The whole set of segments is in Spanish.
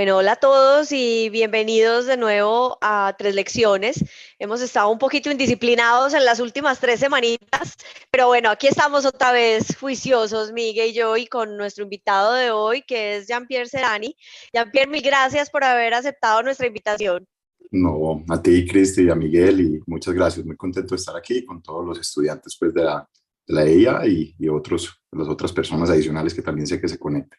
Bueno, hola a todos y bienvenidos de nuevo a Tres Lecciones. Hemos estado un poquito indisciplinados en las últimas tres semanitas, pero bueno, aquí estamos otra vez juiciosos, Miguel y yo, y con nuestro invitado de hoy, que es Jean-Pierre Serani. Jean-Pierre, mil gracias por haber aceptado nuestra invitación. No, a ti, Cristi, y a Miguel, y muchas gracias. Muy contento de estar aquí con todos los estudiantes pues, de, la, de la EIA y, y otros, las otras personas adicionales que también sé que se conecten.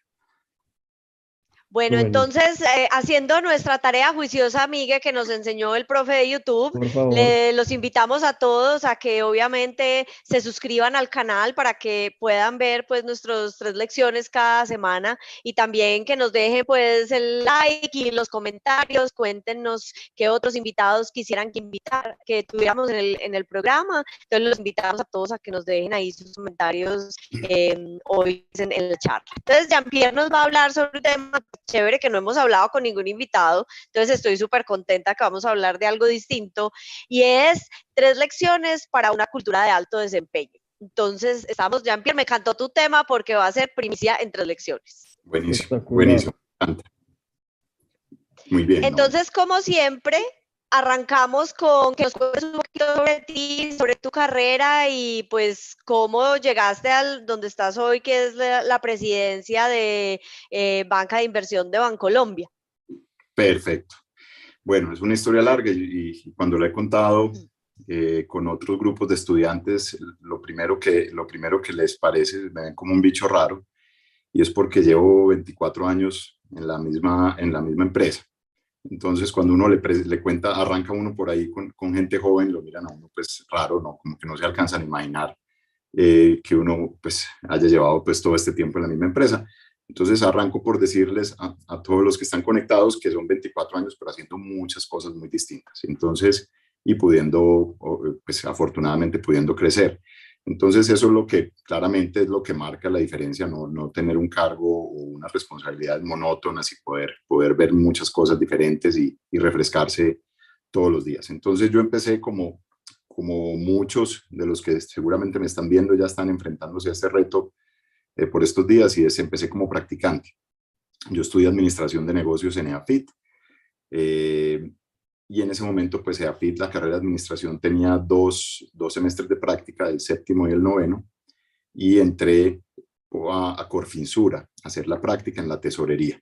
Bueno, entonces, eh, haciendo nuestra tarea juiciosa, amiga, que nos enseñó el profe de YouTube, le, los invitamos a todos a que obviamente se suscriban al canal para que puedan ver pues nuestras tres lecciones cada semana y también que nos dejen pues el like y los comentarios, cuéntenos qué otros invitados quisieran que invitar, que tuviéramos en el, en el programa. Entonces los invitamos a todos a que nos dejen ahí sus comentarios eh, hoy en, en, la charla. Entonces, Jean-Pierre nos va a hablar sobre el tema chévere que no hemos hablado con ningún invitado, entonces estoy súper contenta que vamos a hablar de algo distinto y es tres lecciones para una cultura de alto desempeño. Entonces, estamos, Jean-Pierre, me encantó tu tema porque va a ser primicia en tres lecciones. Buenísimo, buenísimo. Muy bien. Entonces, como siempre, arrancamos con que nos cuentes un poquito sobre ti, sobre tu carrera y pues cómo llegaste al donde estás hoy, que es la, presidencia de eh, Banca de Inversión de Bancolombia. Perfecto. Bueno, es una historia larga y, cuando la he contado eh, con otros grupos de estudiantes, lo primero, que, lo primero que les parece, me ven como un bicho raro, y es porque llevo 24 años en la misma, en la misma empresa. Entonces, cuando uno le, cuenta, arranca uno por ahí con, con, gente joven, lo miran a uno pues raro, ¿no? Como que no se alcanzan a imaginar eh, que uno pues haya llevado pues todo este tiempo en la misma empresa. Entonces, arranco por decirles a, a, todos los que están conectados que son 24 años, pero haciendo muchas cosas muy distintas. Entonces, y pudiendo, pues afortunadamente pudiendo crecer. Entonces eso es lo que claramente es lo que marca la diferencia, no, no tener un cargo o una responsabilidad monótona, y poder, poder ver muchas cosas diferentes y, y, refrescarse todos los días. Entonces yo empecé como, como muchos de los que seguramente me están viendo ya están enfrentándose a este reto eh, por estos días y es, empecé como practicante. Yo estudié administración de negocios en EAFIT. Eh, y en ese momento, pues EAFIT, la carrera de administración, tenía dos, dos semestres de práctica, el séptimo y el noveno, y entré a, a, Corfinsura a hacer la práctica en la tesorería.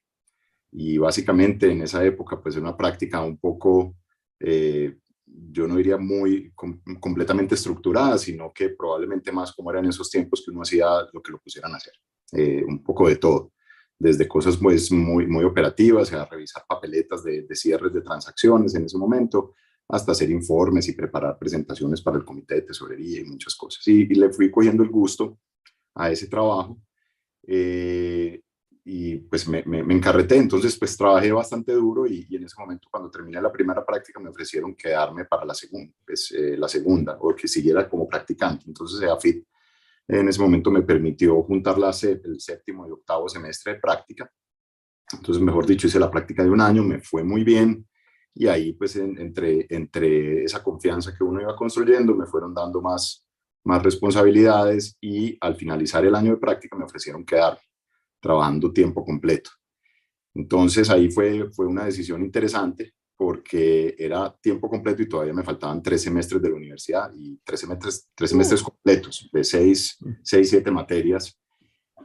Y básicamente en esa época, pues una práctica un poco, eh, yo no diría muy com completamente estructurada, sino que probablemente más como era en esos tiempos que uno hacía lo que lo pusieran a hacer, eh, un poco de todo desde cosas pues, muy, muy operativas, a revisar papeletas de, cierres de transacciones en ese momento, hasta hacer informes y preparar presentaciones para el comité de tesorería y muchas cosas. Y, le fui cogiendo el gusto a ese trabajo eh, y pues me, me, encarreté, entonces pues trabajé bastante duro y, y, en ese momento cuando terminé la primera práctica me ofrecieron quedarme para la segunda, pues, eh, la segunda, o que siguiera como practicante. Entonces EAFIT en ese momento me permitió juntar la, el séptimo y octavo semestre de práctica. Entonces, mejor dicho, hice la práctica de un año, me fue muy bien y ahí pues en, entre, entre esa confianza que uno iba construyendo me fueron dando más, más responsabilidades y al finalizar el año de práctica me ofrecieron quedar trabajando tiempo completo. Entonces ahí fue, fue una decisión interesante porque era tiempo completo y todavía me faltaban tres semestres de la universidad y tres semestres, tres semestres completos de seis, seis, siete materias.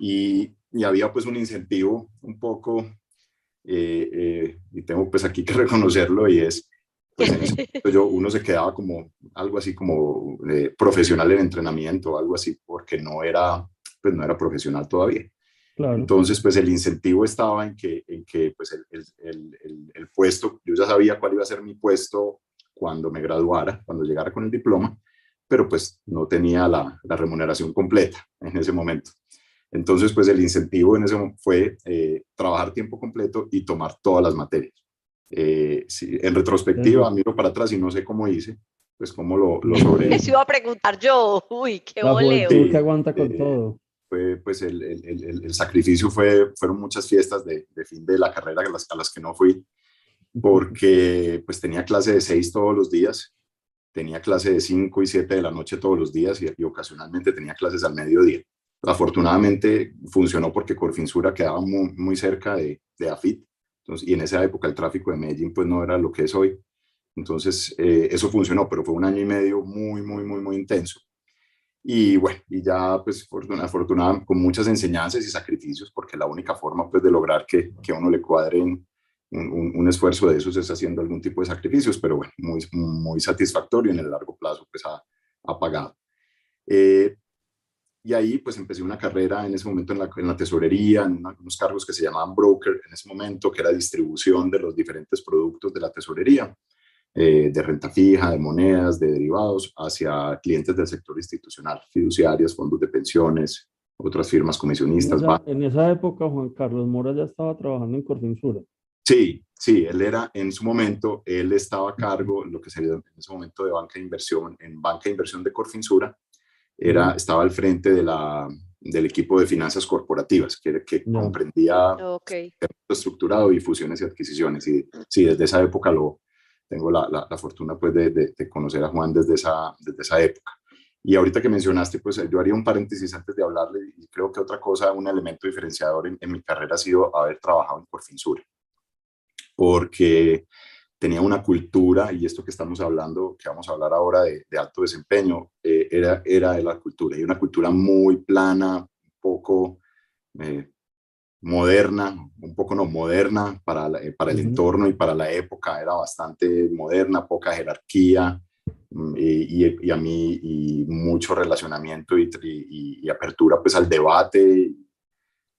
Y, y había pues un incentivo un poco, eh, eh, y tengo pues aquí que reconocerlo, y es, pues en ese yo, uno se quedaba como algo así como eh, profesional en entrenamiento, algo así, porque no era, pues no era profesional todavía. Entonces, pues el incentivo estaba en que, en que pues el, el, el, el, puesto, yo ya sabía cuál iba a ser mi puesto cuando me graduara, cuando llegara con el diploma, pero pues no tenía la, la remuneración completa en ese momento. Entonces, pues el incentivo en ese fue eh, trabajar tiempo completo y tomar todas las materias. Eh, si, en retrospectiva, miro para atrás y no sé cómo hice, pues cómo lo, lo sobre... Eso iba a preguntar yo, uy, qué voleo. que aguanta con eh, todo pues el, el, el, sacrificio fue, fueron muchas fiestas de, de, fin de la carrera a las, a las que no fui, porque pues tenía clase de seis todos los días, tenía clase de 5 y 7 de la noche todos los días y, y, ocasionalmente tenía clases al mediodía. Afortunadamente funcionó porque Corfinsura quedaba muy, muy cerca de, de AFIT, Entonces, y en esa época el tráfico de Medellín pues no era lo que es hoy. Entonces, eh, eso funcionó, pero fue un año y medio muy, muy, muy, muy intenso. Y bueno, y ya pues afortunadamente con muchas enseñanzas y sacrificios, porque la única forma pues de lograr que, que uno le cuadre un, un, esfuerzo de esos es haciendo algún tipo de sacrificios, pero bueno, muy, muy satisfactorio en el largo plazo pues ha, ha pagado. Eh, y ahí pues empecé una carrera en ese momento en la, en la tesorería, en unos cargos que se llamaban broker en ese momento, que era distribución de los diferentes productos de la tesorería, eh, de renta fija, de monedas, de derivados, hacia clientes del sector institucional, fiduciarias, fondos de pensiones, otras firmas comisionistas. En esa, época Juan Carlos Mora ya estaba trabajando en Corfinsura. Sí, sí, él era en su momento, él estaba a cargo, lo que sería en ese momento de banca de inversión, en banca de inversión de Corfinsura, era, estaba al frente de la, del equipo de finanzas corporativas, que, que comprendía okay. estructurado y fusiones y adquisiciones. Y sí, desde esa época lo tengo la, la, fortuna pues de, de, conocer a Juan desde esa, desde esa época. Y ahorita que mencionaste, pues yo haría un paréntesis antes de hablarle, creo que otra cosa, un elemento diferenciador en, mi carrera ha sido haber trabajado en Corfinsura, porque tenía una cultura, y esto que estamos hablando, que vamos a hablar ahora de, alto desempeño, eh, era, era de la cultura, y una cultura muy plana, poco eh, moderna, un poco no moderna para, eh, para el entorno y para la época, era bastante moderna, poca jerarquía, mm, y, y, a mí y mucho relacionamiento y, y, apertura pues al debate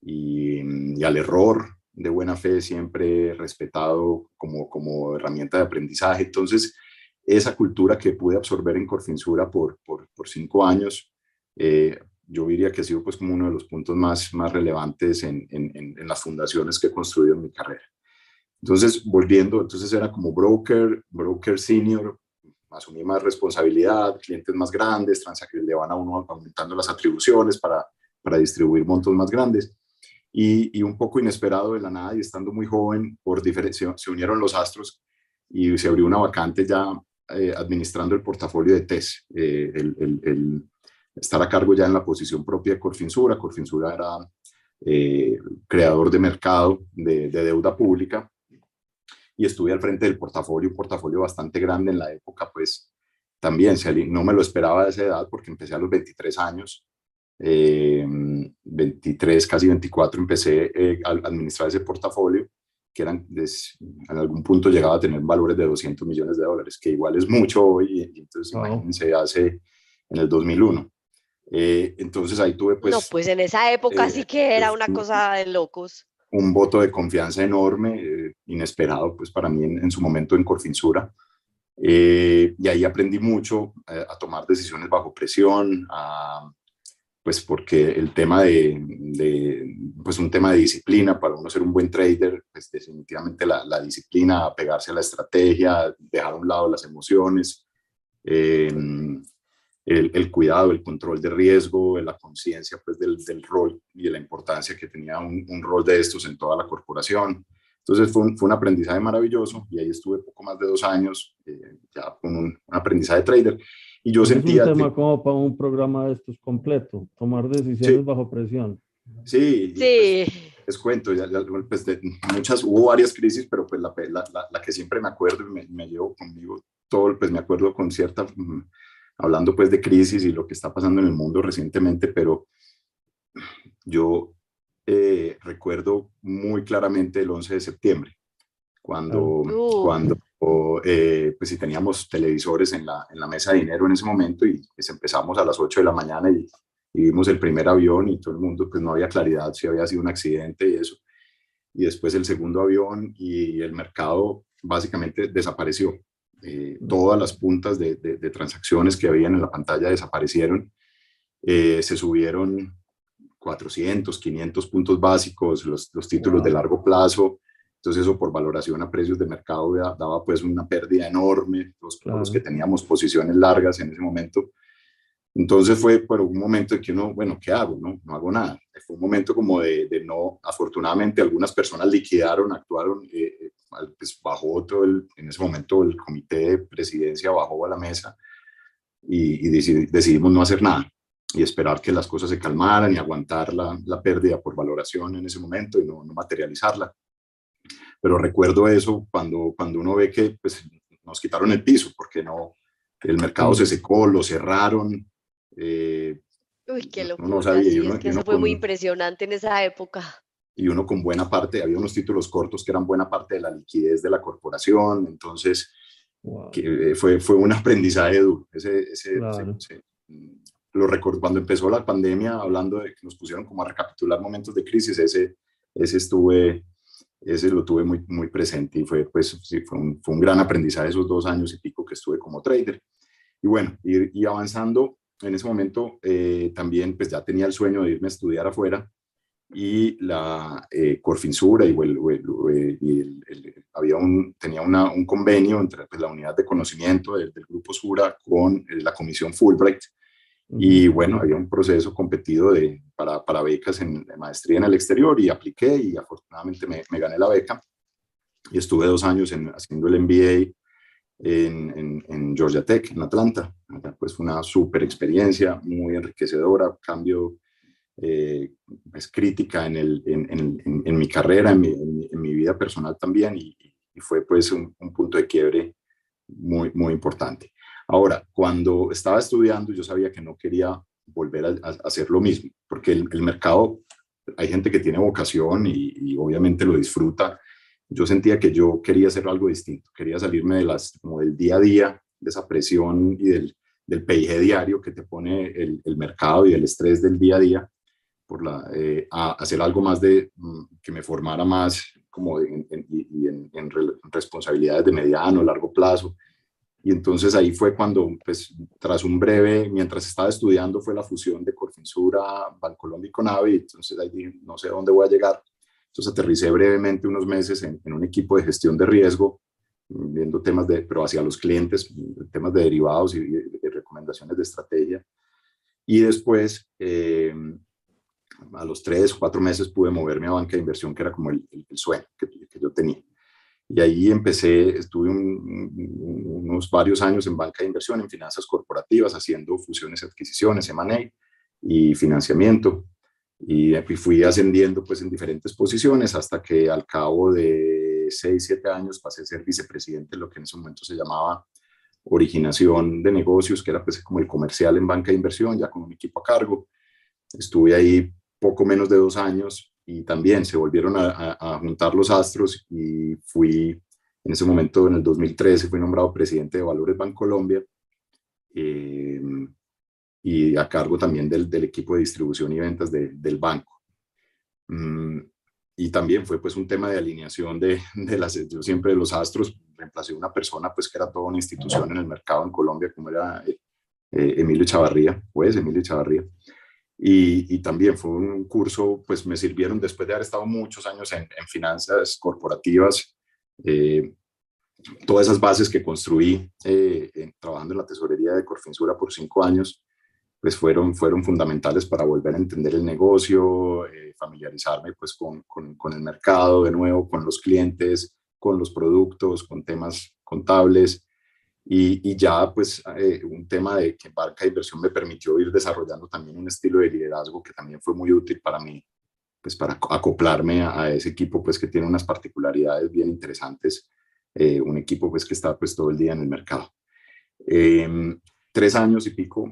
y, al error de buena fe, siempre respetado como, como herramienta de aprendizaje. Entonces, esa cultura que pude absorber en Corfinsura por, por, por cinco años, eh, yo diría que ha sido pues como uno de los puntos más, más relevantes en, en, en, las fundaciones que he construido en mi carrera. Entonces, volviendo, entonces era como broker, broker senior, asumí más responsabilidad, clientes más grandes, le van a uno aumentando las atribuciones para, para distribuir montos más grandes y, un poco inesperado de la nada y estando muy joven, por se unieron los astros y se abrió una vacante ya eh, administrando el portafolio de TES, eh, el, estar a cargo ya en la posición propia de Corfinsura. Corfinsura era eh, creador de mercado de, de, deuda pública y estuve al frente del portafolio, un portafolio bastante grande en la época, pues también no me lo esperaba a esa edad porque empecé a los 23 años 23, eh, casi 24, empecé eh, a administrar ese portafolio, que eran, en algún punto llegaba a tener valores de 200 millones de dólares, que igual es mucho hoy, entonces imagínense, hace en el 2001. Eh, entonces ahí tuve pues... No, pues en esa época sí que era una cosa de locos. Un voto de confianza enorme, inesperado pues para mí en, en, su momento en Corfinsura. y ahí aprendí mucho a tomar decisiones bajo presión, a, pues porque el tema de, pues un tema de disciplina, para uno ser un buen trader, pues definitivamente la, la disciplina, pegarse a la estrategia, dejar a un lado las emociones, em, el, el, cuidado, el control de riesgo, la conciencia pues del, del, rol y de la importancia que tenía un, un, rol de estos en toda la corporación. Entonces fue un, fue un aprendizaje maravilloso y ahí estuve poco más de dos años eh, ya con un, un aprendizaje de trader y yo sentía... Es un tema como para un programa de estos completo, tomar decisiones bajo presión. Sí, sí. Pues, les cuento, ya, pues muchas, hubo varias crisis, pero pues la, la, la, que siempre me acuerdo y me, me, llevo conmigo todo, pues me acuerdo con cierta, mm, hablando pues de crisis y lo que está pasando en el mundo recientemente, pero yo eh, recuerdo muy claramente el 11 de septiembre, cuando, uh. cuando eh, pues si teníamos televisores en la, en la, mesa de dinero en ese momento y pues empezamos a las 8 de la mañana y, vimos el primer avión y todo el mundo pues no había claridad si había sido un accidente y eso. Y después el segundo avión y el mercado básicamente desapareció. Eh, todas las puntas de, de, transacciones que habían en la pantalla desaparecieron. Eh, se subieron 400, 500 puntos básicos, los, los títulos de largo plazo entonces eso por valoración a precios de mercado daba pues una pérdida enorme, los, los que teníamos posiciones largas en ese momento. Entonces fue por un momento en que uno, bueno, ¿qué hago? No, no hago nada. Fue un momento como de, de no, afortunadamente algunas personas liquidaron, actuaron, eh, eh pues bajó todo el, en ese momento el comité de presidencia bajó a la mesa y, y decidimos no hacer nada y esperar que las cosas se calmaran y aguantar la, la pérdida por valoración en ese momento y no, no materializarla pero recuerdo eso cuando, cuando uno ve que pues, nos quitaron el piso, porque no, el mercado se secó, lo cerraron. Eh, Uy, qué locura. No sabía, sí, es que eso fue muy impresionante en esa época. Y uno con buena parte, había unos títulos cortos que eran buena parte de la liquidez de la corporación, entonces que, eh, fue, fue un aprendizaje duro. Ese, ese, lo recuerdo cuando empezó la pandemia, hablando de que nos pusieron como a recapitular momentos de crisis, ese, ese estuve, ese lo tuve muy, muy presente y fue, pues, sí, fue, un, fue un gran aprendizaje esos dos años y pico que estuve como trader. Y bueno, y, avanzando, en ese momento eh, también pues ya tenía el sueño de irme a estudiar afuera y la eh, Corfinsura y, el, había un, tenía una, un convenio entre pues, la unidad de conocimiento del, del grupo Sura con eh, la comisión Fulbright. Y bueno, había un proceso competido de, para, para becas en maestría en el exterior y apliqué y afortunadamente me, me gané la beca. Y estuve dos años en, haciendo el MBA en, en, Georgia Tech, en Atlanta. Pues fue una súper experiencia, muy enriquecedora, cambio eh, es crítica en, el, en, en, mi carrera, en mi, en mi, vida personal también y, y fue pues un, un, punto de quiebre muy, muy importante. Ahora, cuando estaba estudiando, yo sabía que no quería volver a, hacer lo mismo, porque el, mercado, hay gente que tiene vocación y, obviamente lo disfruta. Yo sentía que yo quería hacer algo distinto, quería salirme de las, como del día a día, de esa presión y del, del diario que te pone el, mercado y el estrés del día a día, por la, eh, a hacer algo más de, mm, que me formara más como en, en, en responsabilidades de mediano, largo plazo, y entonces ahí fue cuando, pues, tras un breve, mientras estaba estudiando, fue la fusión de Corfinsura, Bancolombia y Conavi. Entonces ahí dije, no sé dónde voy a llegar. Entonces aterricé brevemente unos meses en, un equipo de gestión de riesgo, viendo temas de, pero hacia los clientes, temas de derivados y, de recomendaciones de estrategia. Y después, eh, a los tres, cuatro meses, pude moverme a banca de inversión, que era como el, sueño que, que yo tenía. Y ahí empecé, estuve unos varios años en banca de inversión, en finanzas corporativas, haciendo fusiones y adquisiciones, M&A y financiamiento. Y, fui ascendiendo pues en diferentes posiciones hasta que al cabo de 6, 7 años pasé a ser vicepresidente de lo que en ese momento se llamaba originación de negocios, que era pues como el comercial en banca de inversión, ya con un equipo a cargo. Estuve ahí poco menos de dos años y también se volvieron a, juntar los astros y fui, en ese momento, en el 2013, fui nombrado presidente de Valores Bancolombia eh, y a cargo también del, del, equipo de distribución y ventas del banco. Mm, y también fue pues un tema de alineación de, de las, yo siempre los astros, reemplacé una persona pues que era toda una institución en el mercado en Colombia, como era eh, Emilio Chavarría, pues Emilio Chavarría. Y, también fue un curso, pues me sirvieron después de haber estado muchos años en, finanzas corporativas, eh, todas esas bases que construí eh, trabajando en la tesorería de Corfinsura por cinco años, pues fueron, fueron fundamentales para volver a entender el negocio, eh, familiarizarme pues con, con, con el mercado de nuevo, con los clientes, con los productos, con temas contables y, ya, pues, eh, un tema de que Barca Inversión me permitió ir desarrollando también un estilo de liderazgo que también fue muy útil para mí, pues, para acoplarme a, ese equipo, pues, que tiene unas particularidades bien interesantes, eh, un equipo, pues, que está, pues, todo el día en el mercado. Em, tres años y pico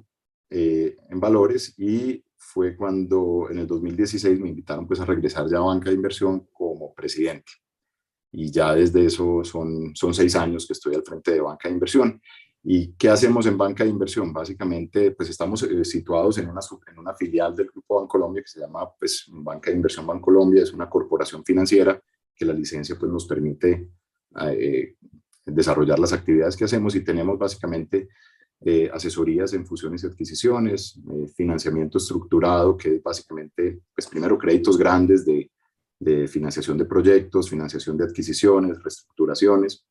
eh, en valores y fue cuando en el 2016 me invitaron, pues, a regresar ya a Banca de Inversión como presidente y ya desde eso son, son seis años que estoy al frente de banca de inversión. ¿Y qué hacemos en banca de inversión? Básicamente, pues estamos eh, situados en una, en una filial del Grupo Bancolombia que se llama pues, Banca de Inversión Bancolombia, es una corporación financiera que la licencia pues, nos permite eh, desarrollar las actividades que hacemos y tenemos básicamente eh, asesorías en fusiones y adquisiciones, financiamiento estructurado, que básicamente, pues primero créditos grandes de de financiación de proyectos, financiación de adquisiciones, reestructuraciones,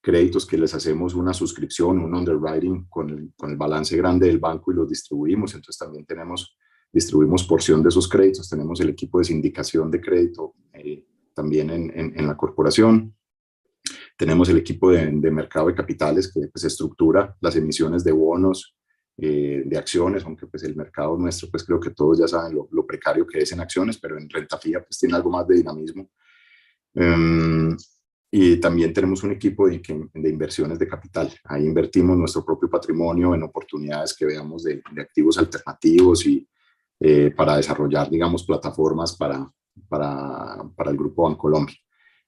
créditos que les hacemos una suscripción, un underwriting con el, con el balance grande del banco y los distribuimos. Entonces también tenemos, distribuimos porción de esos créditos, tenemos el equipo de sindicación de crédito eh, también en, en, la corporación. Tenemos el equipo de, de mercado de capitales que pues, estructura las emisiones de bonos, eh, de acciones, aunque pues el mercado nuestro, pues creo que todos ya saben lo, precario que es en acciones, pero en renta fija pues tiene algo más de dinamismo. Em, y también tenemos un equipo de, de, inversiones de capital. Ahí invertimos nuestro propio patrimonio en oportunidades que veamos de, activos alternativos y eh, para desarrollar, digamos, plataformas para, para, para el Grupo Bancolombia.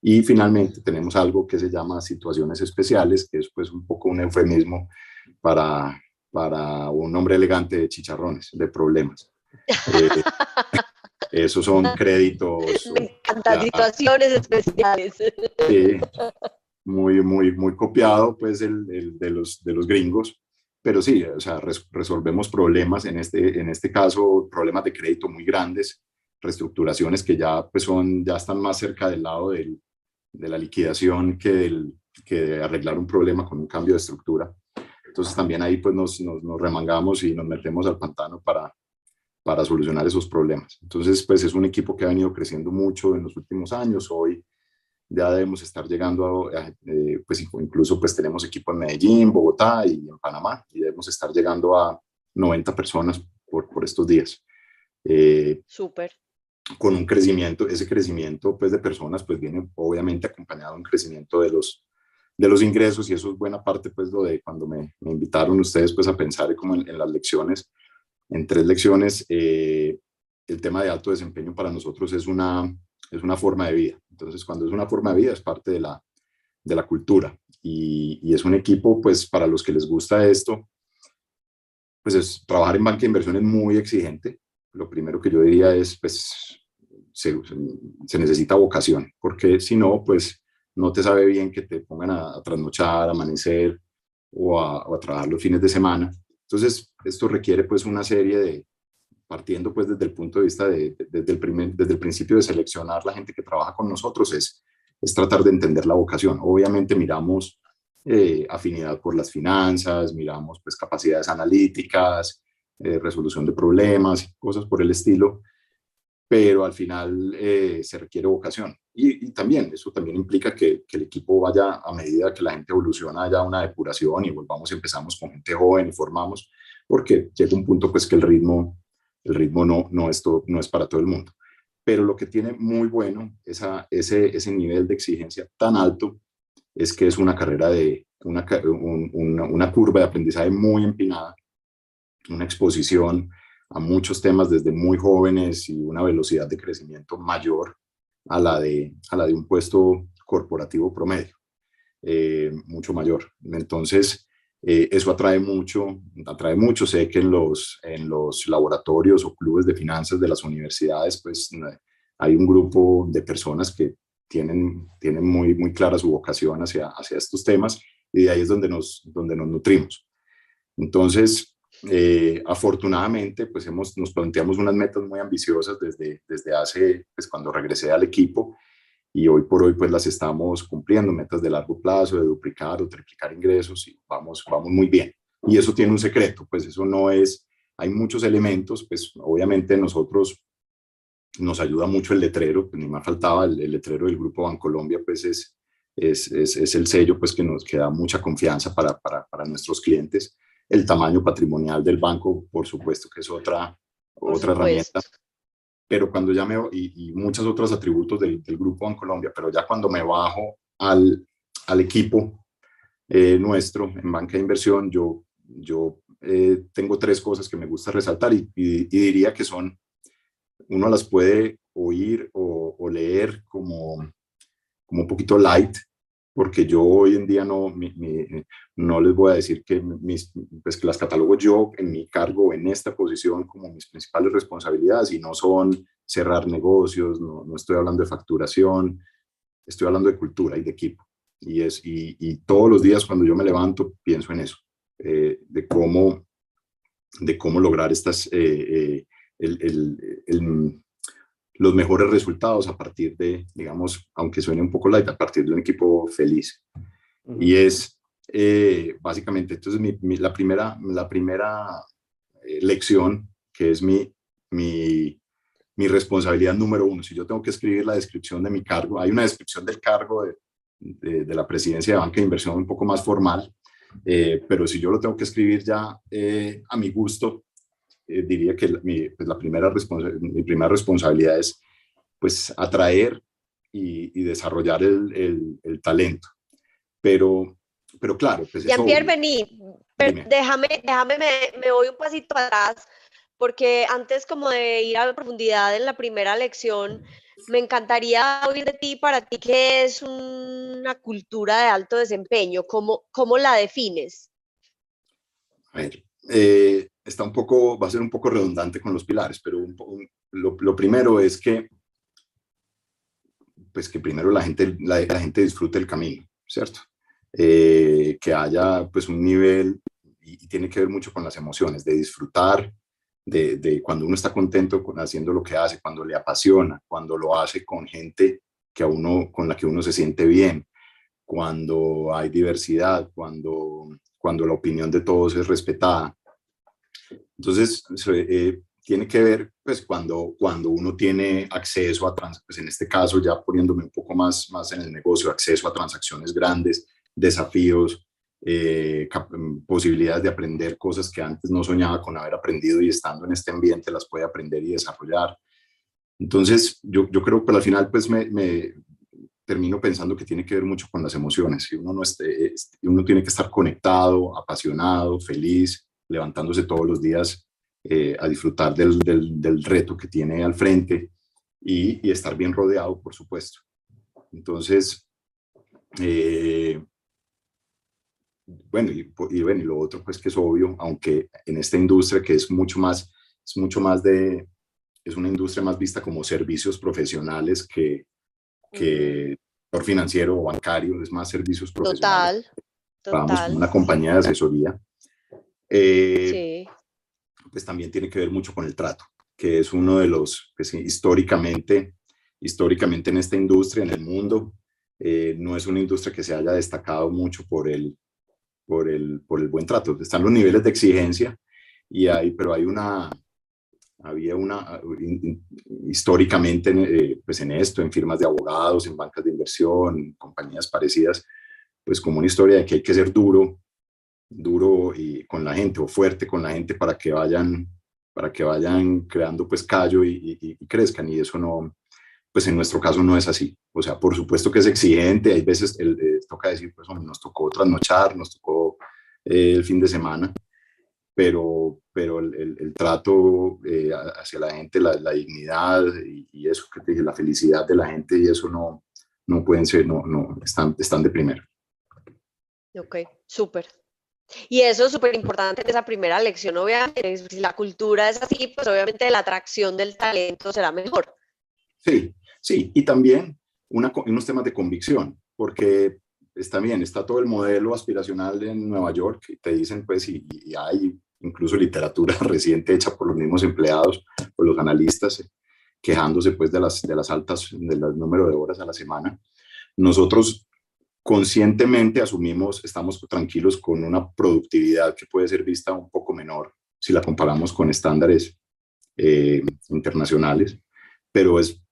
Y finalmente tenemos algo que se llama situaciones especiales, que es pues un poco un eufemismo para, para un hombre elegante de chicharrones, de problemas. Eh, esos son créditos. Me encantan situaciones especiales. muy, muy, muy copiado, pues, el, de, los, de los gringos. Pero sí, o sea, resolvemos problemas, en este, en este caso, problemas de crédito muy grandes, reestructuraciones que ya, pues, son, ya están más cerca del lado del, de la liquidación que, del, que de arreglar un problema con un cambio de estructura. Entonces también ahí pues nos, nos, nos remangamos y nos metemos al pantano para, para solucionar esos problemas. Entonces, pues es un equipo que ha venido creciendo mucho en los últimos años. Hoy ya debemos estar llegando, a, eh, pues incluso pues tenemos equipo en Medellín, Bogotá y en Panamá, y debemos estar llegando a 90 personas por, por estos días. Eh, Súper. Con un crecimiento, ese crecimiento pues de personas pues viene obviamente acompañado de un crecimiento de los, de los ingresos y eso es buena parte pues lo de cuando me, me invitaron ustedes pues a pensar como en, en las lecciones en tres lecciones, eh, el tema de alto desempeño para nosotros es una, es una forma de vida. Entonces, cuando es una forma de vida, es parte de la, de la cultura. Y, y, es un equipo, pues, para los que les gusta esto, pues es, trabajar en banca de inversión es muy exigente. Lo primero que yo diría es, pues, se, necesita vocación, porque si no, pues, no te sabe bien que te pongan a, trasnochar, a amanecer o a, o a trabajar los fines de semana. Entonces, esto requiere pues una serie de, partiendo pues desde el punto de vista de, desde, el primer, desde el principio de seleccionar la gente que trabaja con nosotros, es, es tratar de entender la vocación. Obviamente miramos eh, afinidad por las finanzas, miramos pues capacidades analíticas, eh, resolución de problemas, cosas por el estilo, pero al final eh, se requiere vocación. Y, también, eso también implica que, que, el equipo vaya a medida que la gente evoluciona, haya una depuración y volvamos, empezamos con gente joven y formamos, porque llega un punto pues que el ritmo, el ritmo no, no, es no es para todo el mundo. Pero lo que tiene muy bueno esa, ese, ese nivel de exigencia tan alto es que es una carrera de una, una, una curva de aprendizaje muy empinada, una exposición a muchos temas desde muy jóvenes y una velocidad de crecimiento mayor a la de, a la de un puesto corporativo promedio, eh, mucho mayor. Entonces, eh, eso atrae mucho, atrae mucho. Sé que en los, en los laboratorios o clubes de finanzas de las universidades, pues hay un grupo de personas que tienen, tienen muy, muy clara su vocación hacia, hacia estos temas y de ahí es donde nos, donde nos nutrimos. Entonces, eh, afortunadamente, pues hemos, nos planteamos unas metas muy ambiciosas desde, desde hace, pues cuando regresé al equipo y hoy por hoy pues las estamos cumpliendo, metas de largo plazo, de duplicar o triplicar ingresos y vamos, vamos muy bien. Y eso tiene un secreto, pues eso no es, hay muchos elementos, pues obviamente nosotros nos ayuda mucho el letrero, pues ni más faltaba, el, letrero del Grupo Bancolombia pues es, es, es, es, el sello pues que nos que da mucha confianza para, para, para nuestros clientes el tamaño patrimonial del banco, por supuesto que es otra, otra herramienta, pero cuando ya me, y, y muchos otros atributos del, del Grupo Bancolombia, pero ya cuando me bajo al, al equipo eh, nuestro en banca de inversión, yo, yo eh, tengo tres cosas que me gusta resaltar y, y, diría que son, uno las puede oír o, o leer como, como un poquito light, porque yo hoy en día no, no les voy a decir que, mis, pues que las catalogo yo en mi cargo, en esta posición, como mis principales responsabilidades, y no son cerrar negocios, no, no estoy hablando de facturación, estoy hablando de cultura y de equipo. Y, es, y, y todos los días cuando yo me levanto pienso en eso, eh, de, cómo, de cómo lograr estas, eh, eh, el, el, el los mejores resultados a partir de, digamos, aunque suene un poco light, a partir de un equipo feliz. Y es eh, básicamente, entonces mi, la primera, la primera eh, lección, que es mi, mi, mi, responsabilidad número uno, si yo tengo que escribir la descripción de mi cargo, hay una descripción del cargo de, de, la presidencia de banca de inversión un poco más formal, eh, pero si yo lo tengo que escribir ya a mi gusto, eh, diría que mi, pues la primera mi primera responsabilidad es pues atraer y, desarrollar el, el, talento. Pero, pero claro, pues Jean-Pierre, vení, déjame, déjame, me, me voy un pasito atrás, porque antes como de ir a la profundidad en la primera lección, me encantaría oír de ti, para ti, ¿qué es una cultura de alto desempeño? ¿Cómo, cómo la defines? A ver, eh, está un poco, va a ser un poco redundante con los pilares, pero lo, primero es que, pues que primero la gente, la, gente disfrute el camino, ¿cierto? Eh, que haya pues un nivel, y, tiene que ver mucho con las emociones, de disfrutar, de, de, cuando uno está contento con haciendo lo que hace, cuando le apasiona, cuando lo hace con gente que a uno, con la que uno se siente bien, cuando hay diversidad, cuando, cuando la opinión de todos es respetada, entonces, eh, tiene que ver, pues, cuando, cuando uno tiene acceso a, pues en este caso, ya poniéndome un poco más, más en el negocio, acceso a transacciones grandes, desafíos, eh, mm, posibilidades de aprender cosas que antes no soñaba con haber aprendido y estando en este ambiente las puede aprender y desarrollar. Entonces, yo, yo creo que al final, pues, me, termino pensando que tiene que ver mucho con las emociones. Si uno, no esté, uno tiene que estar conectado, apasionado, feliz, levantándose todos los días eh, a disfrutar del, del, reto que tiene al frente y, y estar bien rodeado, por supuesto. Entonces, eh, bueno, y, bueno, y lo otro pues que es obvio, aunque en esta industria que es mucho más, es mucho más de, es una industria más vista como servicios profesionales que, que por financiero o bancario, es más servicios profesionales. Total, total. Vamos una compañía de asesoría eh, pues también tiene que ver mucho con el trato, que es uno de los, pues históricamente, históricamente en esta industria, en el mundo, eh, no es una industria que se haya destacado mucho por el, por el, por el buen trato. Están los niveles de exigencia, y hay, pero hay una, había una, históricamente, eh, pues en esto, en firmas de abogados, en bancas de inversión, en compañías parecidas, pues como una historia de que hay que ser duro duro y con la gente o fuerte con la gente para que vayan para que vayan creando pues callo y, crezcan. Y eso no pues en nuestro caso no es así. O sea por supuesto que es exigente. Hay veces el, eh, toca decir pues nos tocó trasnochar nos tocó eh, el fin de semana pero pero el, trato eh, hacia la gente la, dignidad y, eso que te dije la felicidad de la gente y eso no no pueden ser no no están están de primero Ok, súper. Y eso es súper importante en esa primera lección, obviamente. Si la cultura es así, pues obviamente la atracción del talento será mejor. Sí, sí, y también una, unos temas de convicción, porque está bien, está todo el modelo aspiracional en Nueva York, y te dicen, pues, y, hay incluso literatura reciente hecha por los mismos empleados, por los analistas, quejándose pues de las, de las altas, del número de horas a la semana. Nosotros conscientemente asumimos, estamos tranquilos con una productividad que puede ser vista un poco menor si la comparamos con estándares eh, internacionales, pero es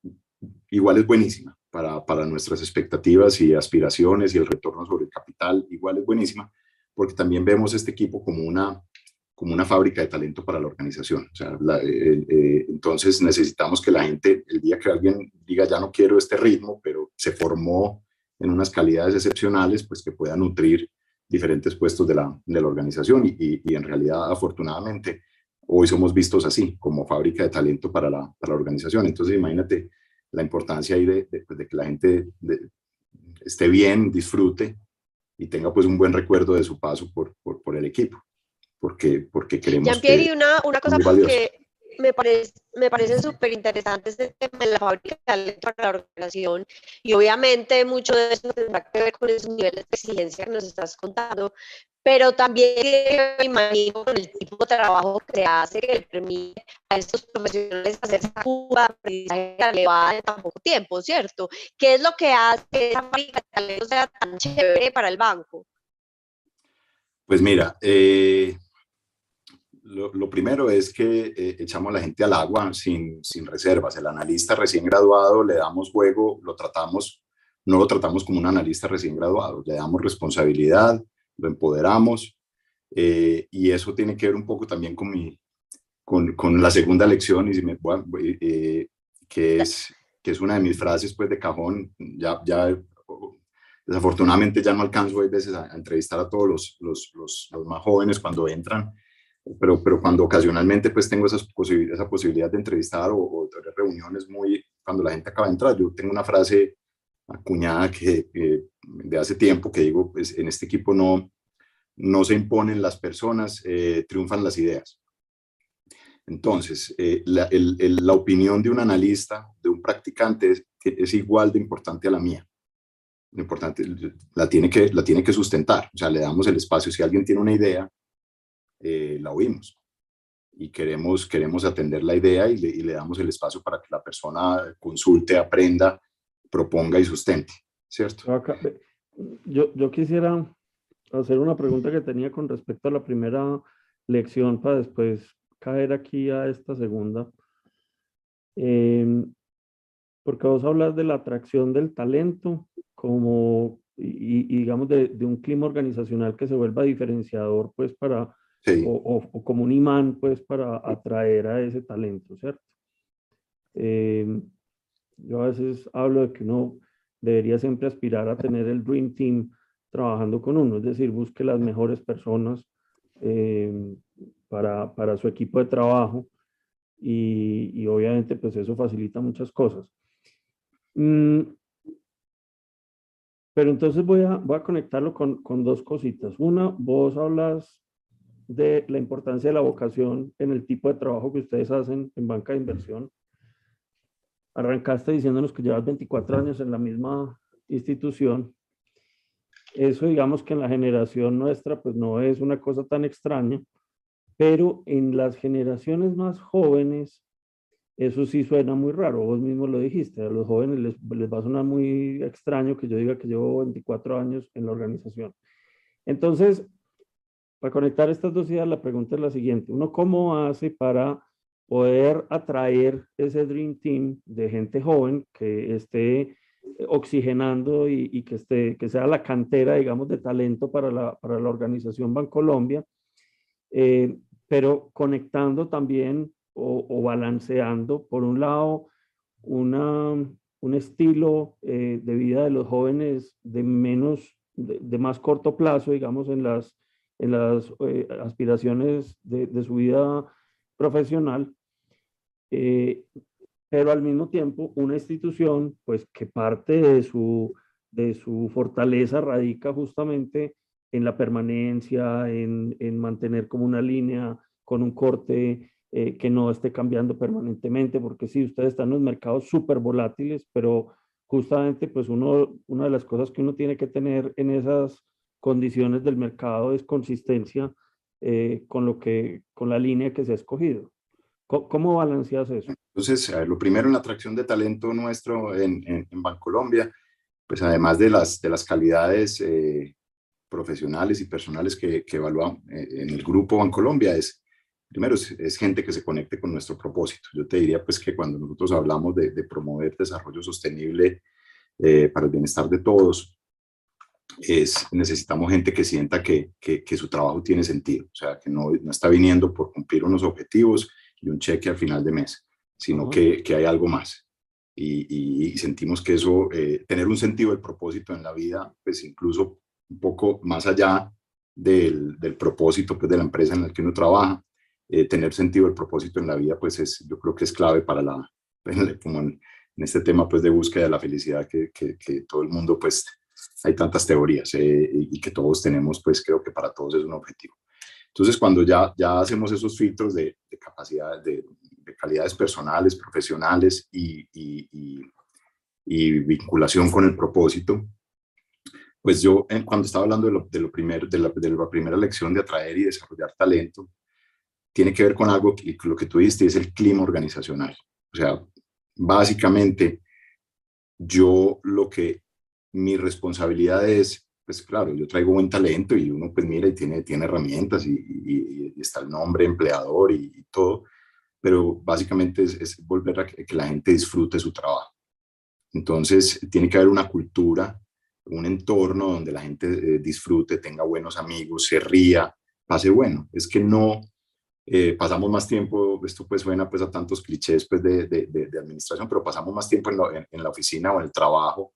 igual es buenísima para, para, nuestras expectativas y aspiraciones y el retorno sobre el capital, igual es buenísima, porque también vemos este equipo como una, como una fábrica de talento para la organización. O sea, eh, entonces necesitamos que la gente, el día que alguien diga ya no quiero este ritmo, pero se formó en unas calidades excepcionales, pues que pueda nutrir diferentes puestos de la, de la organización y, y, en realidad afortunadamente hoy somos vistos así como fábrica de talento para la, para la organización. Entonces imagínate la importancia ahí de, de, pues, que la gente esté bien, disfrute y tenga pues un buen recuerdo de su paso por, por, por el equipo, porque, porque queremos... Jean-Pierre, una, una cosa que me parece, me parece súper interesante este tema de la fábrica de talento para la organización y obviamente mucho de eso tendrá que ver con esos niveles de exigencia que nos estás contando, pero también me imagino con el tipo de trabajo que se hace que le permite a estos profesionales hacer esa curva aprendizaje elevada en tan poco tiempo, ¿cierto? ¿Qué es lo que hace que esa fábrica de talento sea tan chévere para el banco? Pues mira, eh, lo, primero es que eh, echamos a la gente al agua sin, sin reservas. El analista recién graduado le damos juego, lo tratamos, no lo tratamos como un analista recién graduado, le damos responsabilidad, lo empoderamos eh, y eso tiene que ver un poco también con, mi, con, con la segunda lección y si me, eh, que es que es una de mis frases pues de cajón, ya, ya desafortunadamente ya no alcanzo a veces a, entrevistar a todos los, los, los, los, más jóvenes cuando entran, pero, pero cuando ocasionalmente pues tengo esas esa posibilidad de entrevistar o, o de reuniones muy, cuando la gente acaba de entrar, yo tengo una frase acuñada que, de hace tiempo que digo, pues en este equipo no, no se imponen las personas, eh, triunfan las ideas. Entonces, eh, la, la, opinión de un analista, de un practicante, es, es, igual de importante a la mía. Lo importante, la tiene, que, la tiene que sustentar, o sea, le damos el espacio. Si alguien tiene una idea, eh, la oímos y queremos, queremos atender la idea y le, y le, damos el espacio para que la persona consulte, aprenda, proponga y sustente, ¿cierto? Yo, yo quisiera hacer una pregunta que tenía con respecto a la primera lección para después caer aquí a esta segunda. Em, porque vos hablas de la atracción del talento como, y, digamos, de, de, un clima organizacional que se vuelva diferenciador, pues, para, o, o, como un imán, pues, para atraer a ese talento, ¿cierto? Eh, yo a veces hablo de que uno debería siempre aspirar a tener el Dream Team trabajando con uno, es decir, busque las mejores personas eh, para, para, su equipo de trabajo y, y, obviamente pues eso facilita muchas cosas. Mm, pero entonces voy a, voy a conectarlo con, con dos cositas. Una, vos hablas de la importancia de la vocación en el tipo de trabajo que ustedes hacen en banca de inversión arrancaste diciéndonos que llevas 24 años en la misma institución. Eso digamos que en la generación nuestra pues no es una cosa tan extraña, pero en las generaciones más jóvenes eso sí suena muy raro, vos mismo lo dijiste, a los jóvenes les, les va a sonar muy extraño que yo diga que llevo 24 años en la organización. Entonces, para conectar estas dos ideas, la pregunta es la siguiente. ¿Uno cómo hace para poder atraer ese Dream Team de gente joven que esté oxigenando y, que, esté, que sea la cantera, digamos, de talento para la, para la organización Bancolombia, eh, pero conectando también o, balanceando, por un lado, una, un estilo eh, de vida de los jóvenes de menos, de, más corto plazo, digamos, en las, en las eh, aspiraciones de, su vida profesional, eh, pero al mismo tiempo una institución pues que parte de su, de su fortaleza radica justamente en la permanencia, en, en mantener como una línea con un corte eh, que no esté cambiando permanentemente, porque sí, ustedes están en los mercados súper volátiles, pero justamente pues uno, una de las cosas que uno tiene que tener en esas condiciones del mercado es consistencia eh, con, lo que, con la línea que se ha escogido. ¿Cómo, balanceas eso? Entonces, lo primero en la atracción de talento nuestro en, en, en Bancolombia, pues además de las, de las calidades eh, profesionales y personales que, que evaluamos eh, en el grupo Bancolombia, es, primero, es, gente que se conecte con nuestro propósito. Yo te diría pues que cuando nosotros hablamos de, de promover desarrollo sostenible eh, para el bienestar de todos, es, necesitamos gente que sienta que, que, que, su trabajo tiene sentido, o sea, que no, no está viniendo por cumplir unos objetivos, y un cheque al final de mes, sino que, que, hay algo más. Y, y, sentimos que eso, eh, tener un sentido del propósito en la vida, pues incluso un poco más allá del, del propósito pues, de la empresa en la que uno trabaja, eh, tener sentido del propósito en la vida, pues es, yo creo que es clave para la, como en, este tema pues de búsqueda de la felicidad que, que todo el mundo pues hay tantas teorías eh, y que todos tenemos pues creo que para todos es un objetivo. Entonces, cuando ya, ya hacemos esos filtros de, de capacidades, de, de, calidades personales, profesionales y, y, y, vinculación con el propósito, pues yo cuando estaba hablando de, lo, de, lo primero, de, la, de la primera lección de atraer y desarrollar talento, tiene que ver con algo que lo que tú dijiste es el clima organizacional. O sea, básicamente yo lo que mi responsabilidad es pues claro, yo traigo buen talento y uno pues mira y tiene, tiene herramientas y, está el nombre empleador y, todo, pero básicamente es, volver a que, la gente disfrute su trabajo. Entonces tiene que haber una cultura, un entorno donde la gente eh, disfrute, tenga buenos amigos, se ría, pase bueno. Es que no, eh, pasamos más tiempo, esto pues suena pues a tantos clichés pues de, de, administración, pero pasamos más tiempo en, en, la oficina o en el trabajo,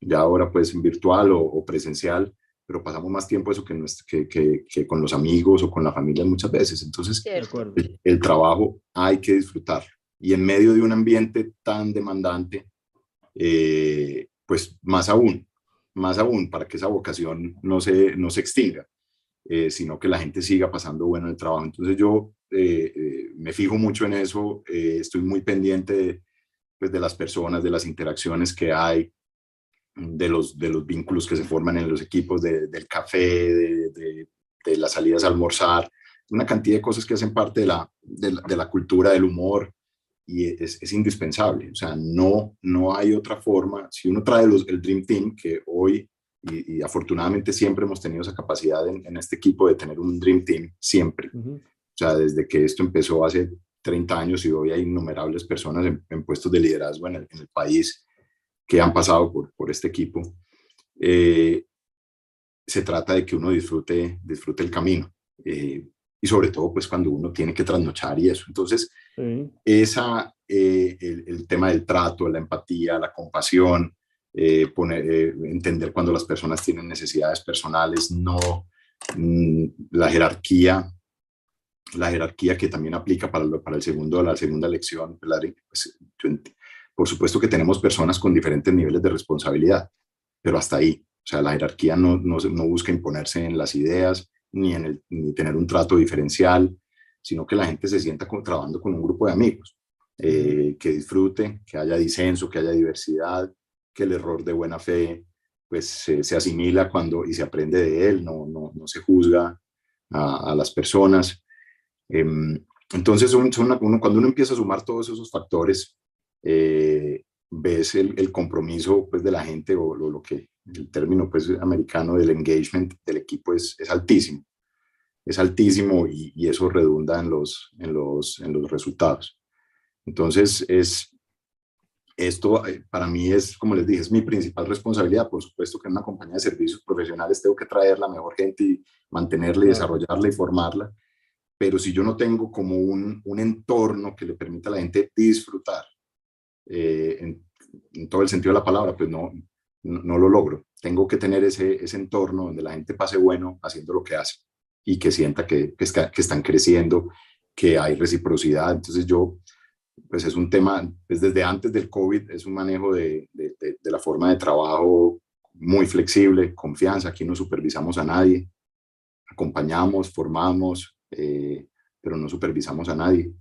ya ahora pues virtual o, presencial, pero pasamos más tiempo eso que, que, que, con los amigos o con la familia muchas veces. Entonces, el, el, trabajo hay que disfrutar. Y en medio de un ambiente tan demandante, eh, pues más aún, más aún para que esa vocación no se, no se extinga. Eh, sino que la gente siga pasando bueno el trabajo. Entonces yo eh, eh, me fijo mucho en eso, estoy muy pendiente de, pues, de las personas, de las interacciones que hay, de los, de los vínculos que se forman en los equipos, del café, de, de, las salidas a almorzar, una cantidad de cosas que hacen parte de la, de la, cultura del humor y es, es, indispensable. O sea, no, no hay otra forma. Si uno trae los, el Dream Team, que hoy y, afortunadamente siempre hemos tenido esa capacidad en, este equipo de tener un Dream Team, siempre. O sea, desde que esto empezó hace 30 años y hoy hay innumerables personas en, puestos de liderazgo en el, país que han pasado por, por este equipo. Eh, se trata de que uno disfrute, disfrute el camino. Eh, y sobre todo, pues cuando uno tiene que trasnochar y eso. Entonces, esa, eh, el, el, tema del trato, la empatía, la compasión, eh, poner, eh, entender cuando las personas tienen necesidades personales, no mm, la jerarquía, la jerarquía que también aplica para, para el segundo, la segunda lección. Pues, por supuesto que tenemos personas con diferentes niveles de responsabilidad, pero hasta ahí. O sea, la jerarquía no, no, no busca imponerse en las ideas ni, en el, ni tener un trato diferencial, sino que la gente se sienta trabajando con un grupo de amigos, eh, que disfrute, que haya disenso, que haya diversidad, que el error de buena fe pues se asimila cuando y se aprende de él, no, no, no se juzga a, las personas. Em, entonces, uno, cuando uno empieza a sumar todos esos factores, eh, ves el, el, compromiso pues, de la gente o lo, que el término pues, americano del engagement del equipo es, es altísimo. Es altísimo y, y, eso redunda en los, en, los, en los resultados. Entonces, es, esto eh, para mí es, como les dije, es mi principal responsabilidad. Por supuesto que en una compañía de servicios profesionales tengo que traer la mejor gente y mantenerla y desarrollarla y formarla. Pero si yo no tengo como un, un entorno que le permita a la gente disfrutar, eh, en, todo el sentido de la palabra, pues no, no, lo logro. Tengo que tener ese, ese entorno donde la gente pase bueno haciendo lo que hace y que sienta que, que, que están creciendo, que hay reciprocidad. Entonces yo pues es un tema, pues desde antes del COVID, es un manejo de, de, de, la forma de trabajo muy flexible, confianza, aquí no supervisamos a nadie, acompañamos, formamos, eh, pero no supervisamos a nadie.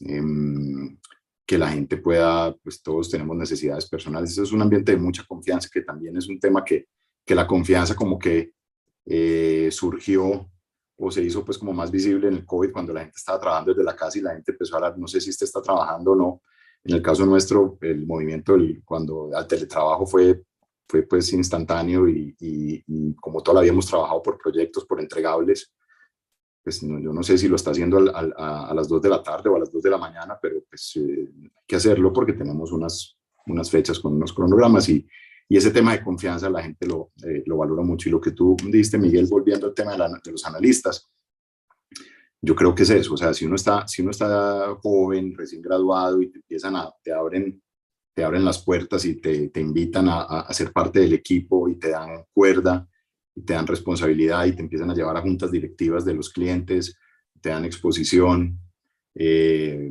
Em, que la gente pueda, pues todos tenemos necesidades personales, eso es un ambiente de mucha confianza, que también es un tema que, que la confianza como que eh, surgió o se hizo pues como más visible en el COVID cuando la gente estaba trabajando desde la casa y la gente empezó a hablar, no sé si usted está trabajando o no. En el caso nuestro, el movimiento el, cuando al teletrabajo fue, fue pues instantáneo y, y, como todavía habíamos trabajado por proyectos, por entregables, pues yo no sé si lo está haciendo a, las 2 de la tarde o a las 2 de la mañana, pero pues eh, hay que hacerlo porque tenemos unas, unas fechas con unos cronogramas y, y ese tema de confianza la gente lo, eh, lo valora mucho. Y lo que tú diste, Miguel, volviendo al tema de, los analistas, yo creo que es eso. O sea, si uno está, si uno está joven, recién graduado y te empiezan a, te abren, te abren las puertas y te, te invitan a, a, ser parte del equipo y te dan cuerda y te dan responsabilidad y te empiezan a llevar a juntas directivas de los clientes, te dan exposición, eh,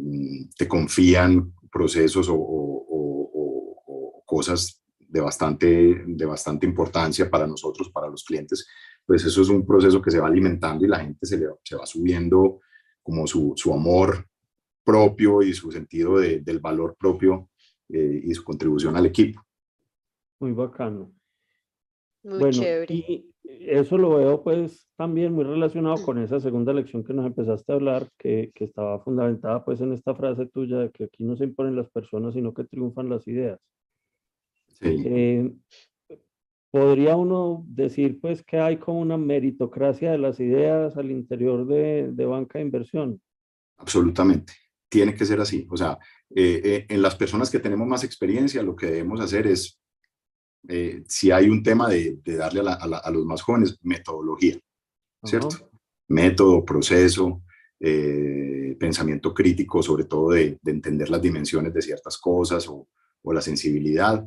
te confían procesos o, o, o cosas de bastante, de bastante importancia para nosotros, para los clientes, pues eso es un proceso que se va alimentando y la gente se, le, se va subiendo como su, su, amor propio y su sentido de, del valor propio eh, y su contribución al equipo. Muy bacano. Muy bueno, chévere. Y eso lo veo pues también muy relacionado con esa segunda lección que nos empezaste a hablar, que, que estaba fundamentada pues en esta frase tuya de que aquí no se imponen las personas, sino que triunfan las ideas. Eh, podría uno decir pues que hay como una meritocracia de las ideas al interior de, de banca de inversión. Absolutamente, tiene que ser así. O sea, eh, eh, en las personas que tenemos más experiencia, lo que debemos hacer es, si hay un tema de, de darle a, a, los más jóvenes, metodología, ¿cierto? Método, proceso, eh, pensamiento crítico, sobre todo de, entender las dimensiones de ciertas cosas o, la sensibilidad,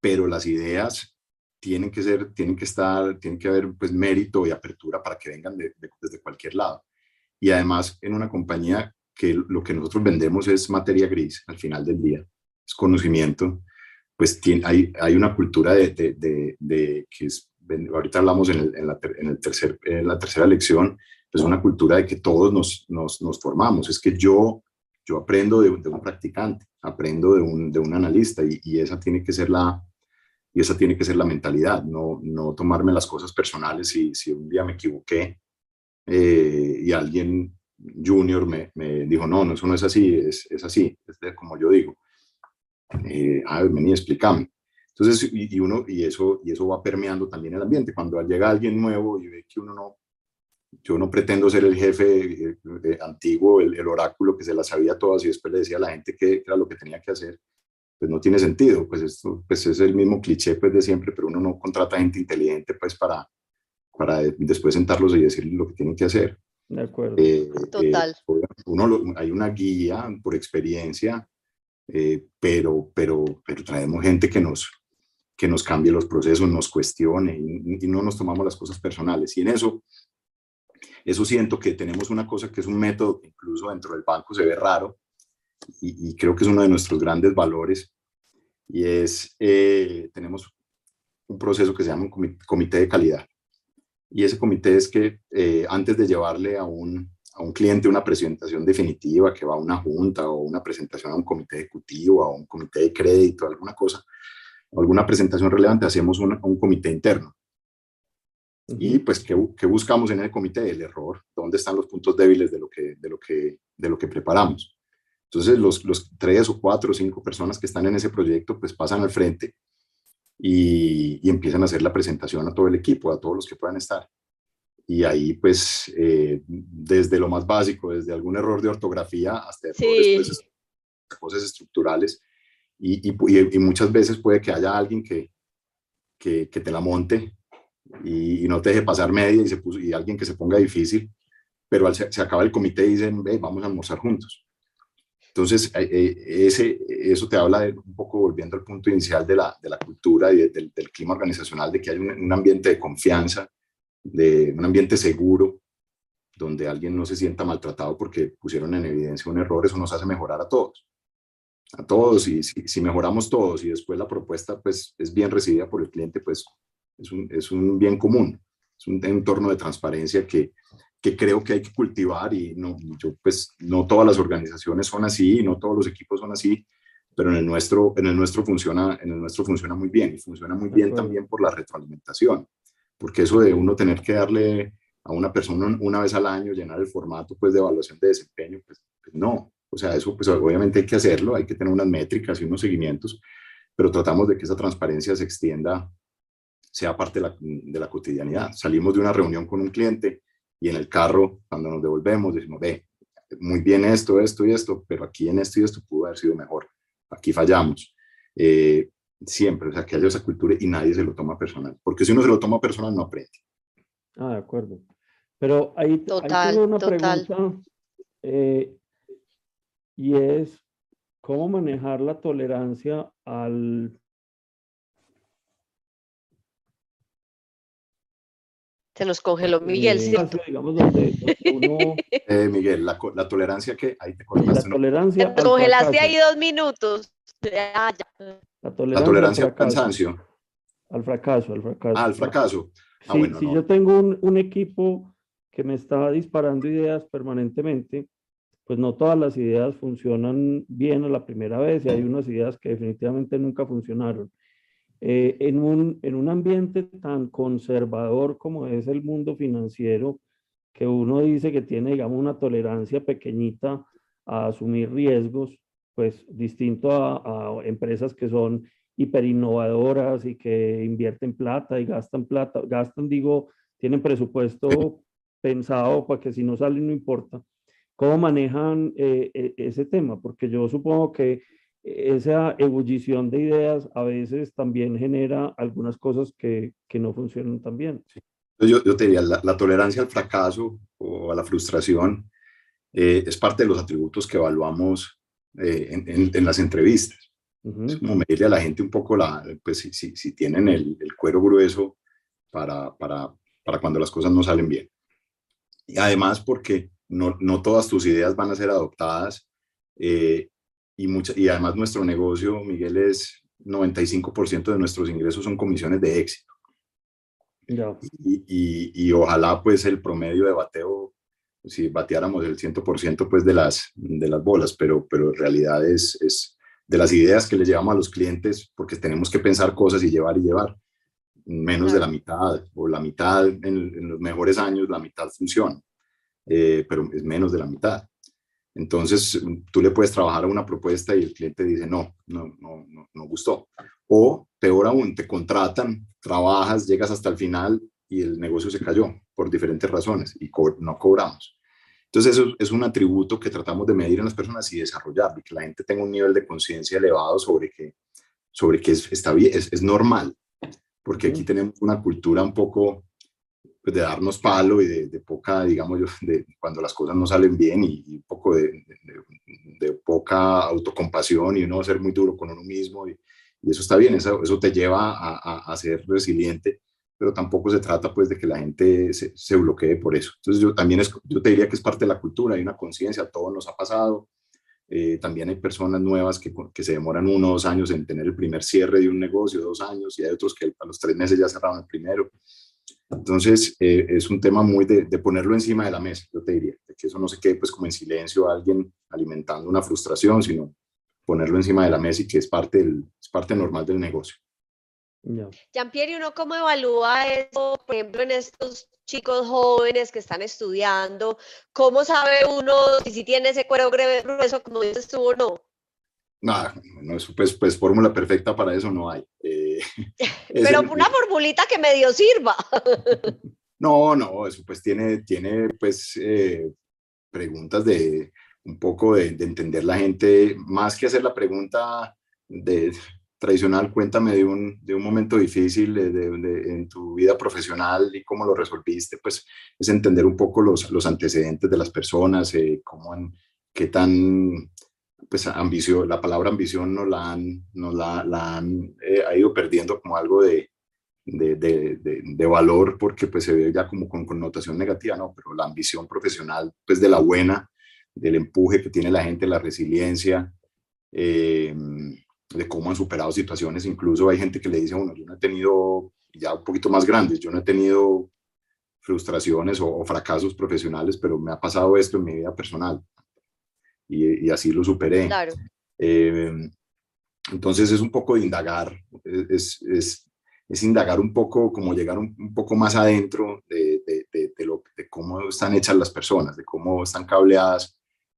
pero las ideas tienen que ser, tienen que estar, tienen que haber pues mérito y apertura para que vengan desde cualquier lado. Y además en una compañía que lo que nosotros vendemos es materia gris al final del día, es conocimiento, pues tiene, hay, hay una cultura de, de, de, que es, ahorita hablamos en, el, en, la, en, el tercer, en la tercera lección, es una cultura de que todos nos, nos, nos formamos, es que yo, yo aprendo de, un practicante, aprendo de un, de un analista y, y, esa tiene que ser la, y esa tiene que ser la mentalidad, no, no tomarme las cosas personales y si un día me equivoqué eh, y alguien junior me, me, dijo, no, no, eso no es así, es, es así, es como yo digo. Eh, a ver, vení, explícame. Entonces, y, uno, y eso, y eso va permeando también el ambiente. Cuando llega alguien nuevo y ve que uno no, yo no pretendo ser el jefe eh, eh, antiguo, el, el, oráculo que se las sabía todas y después le decía a la gente qué era lo que tenía que hacer, pues no tiene sentido. Pues esto pues es el mismo cliché pues de siempre, pero uno no contrata gente inteligente pues para, para después sentarlos y decirles lo que tienen que hacer. De acuerdo. Eh, Total. uno, hay una guía por experiencia, pero, pero, pero traemos gente que nos, que nos cambie los procesos, nos cuestione y, y no nos tomamos las cosas personales. Y en eso eso siento que tenemos una cosa que es un método que incluso dentro del banco se ve raro y, creo que es uno de nuestros grandes valores y es, eh, tenemos un proceso que se llama un comité de calidad. Y ese comité es que eh, antes de llevarle a un, a un cliente una presentación definitiva que va a una junta o una presentación a un comité ejecutivo, a un comité de crédito, alguna cosa, alguna presentación relevante, hacemos un comité interno y pues, ¿qué, ¿qué, buscamos en el comité? El error, dónde están los puntos débiles de lo que, de lo que, de lo que preparamos. Entonces, los, los tres o cuatro o cinco personas que están en ese proyecto, pues pasan al frente y, y, empiezan a hacer la presentación a todo el equipo, a todos los que puedan estar. Y ahí, pues, eh, desde lo más básico, desde algún error de ortografía hasta errores, pues, cosas estructurales. Y, y, y, muchas veces puede que haya alguien que, que, que te la monte y, no te deje pasar media y, se puso, y alguien que se ponga difícil, pero al, se, acaba el comité y dicen, Ve, vamos a almorzar juntos. Entonces, eh, eh, ese, eso te habla de, un poco volviendo al punto inicial de la, de la cultura y del, del, clima organizacional, de que hay un, un, ambiente de confianza, de un ambiente seguro, donde alguien no se sienta maltratado porque pusieron en evidencia un error, eso nos hace mejorar a todos. A todos, y si, si mejoramos todos y después la propuesta pues, es bien recibida por el cliente, pues es un, es un bien común, es un entorno de transparencia que, que creo que hay que cultivar y no, yo, pues, no todas las organizaciones son así, no todos los equipos son así, pero en el nuestro, en el nuestro, funciona, en el nuestro funciona muy bien y funciona muy bien también por la retroalimentación, porque eso de uno tener que darle a una persona una vez al año, llenar el formato pues, de evaluación de desempeño, pues, pues no, o sea, eso pues obviamente hay que hacerlo, hay que tener unas métricas y unos seguimientos, pero tratamos de que esa transparencia se extienda sea parte de la, de la, cotidianidad. Salimos de una reunión con un cliente y en el carro, cuando nos devolvemos, decimos, ve, muy bien esto, esto y esto, pero aquí en esto y esto pudo haber sido mejor. Aquí fallamos. Eh, siempre, o sea, que haya esa cultura y nadie se lo toma personal. Porque si uno se lo toma personal, no aprende. Ah, de acuerdo. Pero ahí, total, una pregunta eh, y es, ¿cómo manejar la tolerancia al Se nos congeló Miguel, sí. eh, Miguel, la, la, tolerancia que ahí te cortaste. La tolerancia. Te congelaste ahí dos minutos. Ah, la tolerancia, la tolerancia al, cansancio. Al fracaso, al fracaso. Ah, al fracaso. Ah, bueno, si no. yo tengo un, un, equipo que me está disparando ideas permanentemente, pues no todas las ideas funcionan bien a la primera vez y hay unas ideas que definitivamente nunca funcionaron. Eh, en, un, en un ambiente tan conservador como es el mundo financiero, que uno dice que tiene, digamos, una tolerancia pequeñita a asumir riesgos, pues distinto a, a empresas que son hiperinnovadoras y que invierten plata y gastan plata, gastan, digo, tienen presupuesto pensado para que si no sale no importa. ¿Cómo manejan eh, e, ese tema? Porque yo supongo que esa ebullición de ideas a veces también genera algunas cosas que, que no funcionan tan bien. Yo, yo te diría, la, la, tolerancia al fracaso o a la frustración eh, es parte de los atributos que evaluamos eh, en, las entrevistas. Es como medirle a la gente un poco la, pues si, si, tienen el, el, cuero grueso para, para, para cuando las cosas no salen bien. Y además porque no, no todas tus ideas van a ser adoptadas eh, y, mucha, y además nuestro negocio, Miguel, es 95% de nuestros ingresos son comisiones de éxito. Y, y, ojalá pues el promedio de bateo, si bateáramos el 100% pues de las, de las bolas, pero, pero en realidad es, es de las ideas que le llevamos a los clientes, porque tenemos que pensar cosas y llevar y llevar, menos de la mitad, o la mitad en, en, los mejores años, la mitad funciona, eh, pero es menos de la mitad. Entonces, tú le puedes trabajar a una propuesta y el cliente dice, no, no, no, no, no gustó. O peor aún, te contratan, trabajas, llegas hasta el final y el negocio se cayó por diferentes razones y no cobramos. Entonces, eso es un atributo que tratamos de medir en las personas y desarrollar, y que la gente tenga un nivel de conciencia elevado sobre que, sobre que es, está bien, es, es normal, porque aquí tenemos una cultura un poco pues, de darnos palo y de, poca, digamos yo, de cuando las cosas no salen bien y, un poco de, de, poca autocompasión y uno ser muy duro con uno mismo y, y eso está bien, eso, eso te lleva a, a, ser resiliente, pero tampoco se trata pues de que la gente se, se bloquee por eso. Entonces yo también es, yo te diría que es parte de la cultura, hay una conciencia, todo nos ha pasado, eh, también hay personas nuevas que, que, se demoran uno o dos años en tener el primer cierre de un negocio, dos años, y hay otros que a los tres meses ya cerraron el primero. Entonces, eh, es un tema muy de, ponerlo encima de la mesa, yo te diría, de que eso no se quede pues como en silencio alguien alimentando una frustración, sino ponerlo encima de la mesa y que es parte, del, es parte normal del negocio. Jean-Pierre, ¿y uno cómo evalúa eso, por ejemplo, en estos chicos jóvenes que están estudiando? ¿Cómo sabe uno si, si tiene ese cuero grueso, como dices tú, o no? Nada, no, pues, pues fórmula perfecta para eso no hay. Eh, Pero una formulita que medio sirva. no, no, eso pues tiene, tiene pues eh, preguntas de un poco de, entender la gente, más que hacer la pregunta de tradicional, cuéntame de un, de un momento difícil de, en tu vida profesional y cómo lo resolviste, pues es entender un poco los, los antecedentes de las personas, eh, cómo, qué tan pues ambición, la palabra ambición nos la han, nos la, la han eh, ha ido perdiendo como algo de, de, de, de, valor porque pues se ve ya como con connotación negativa, ¿no? Pero la ambición profesional, pues de la buena, del empuje que tiene la gente, la resiliencia, eh, de cómo han superado situaciones, incluso hay gente que le dice, bueno, yo no he tenido, ya un poquito más grandes, yo no he tenido frustraciones o, o fracasos profesionales, pero me ha pasado esto en mi vida personal y, así lo superé. Eh, entonces es un poco de indagar, es, es, es, indagar un poco, como llegar un, poco más adentro de, de, de, lo, de, cómo están hechas las personas, de cómo están cableadas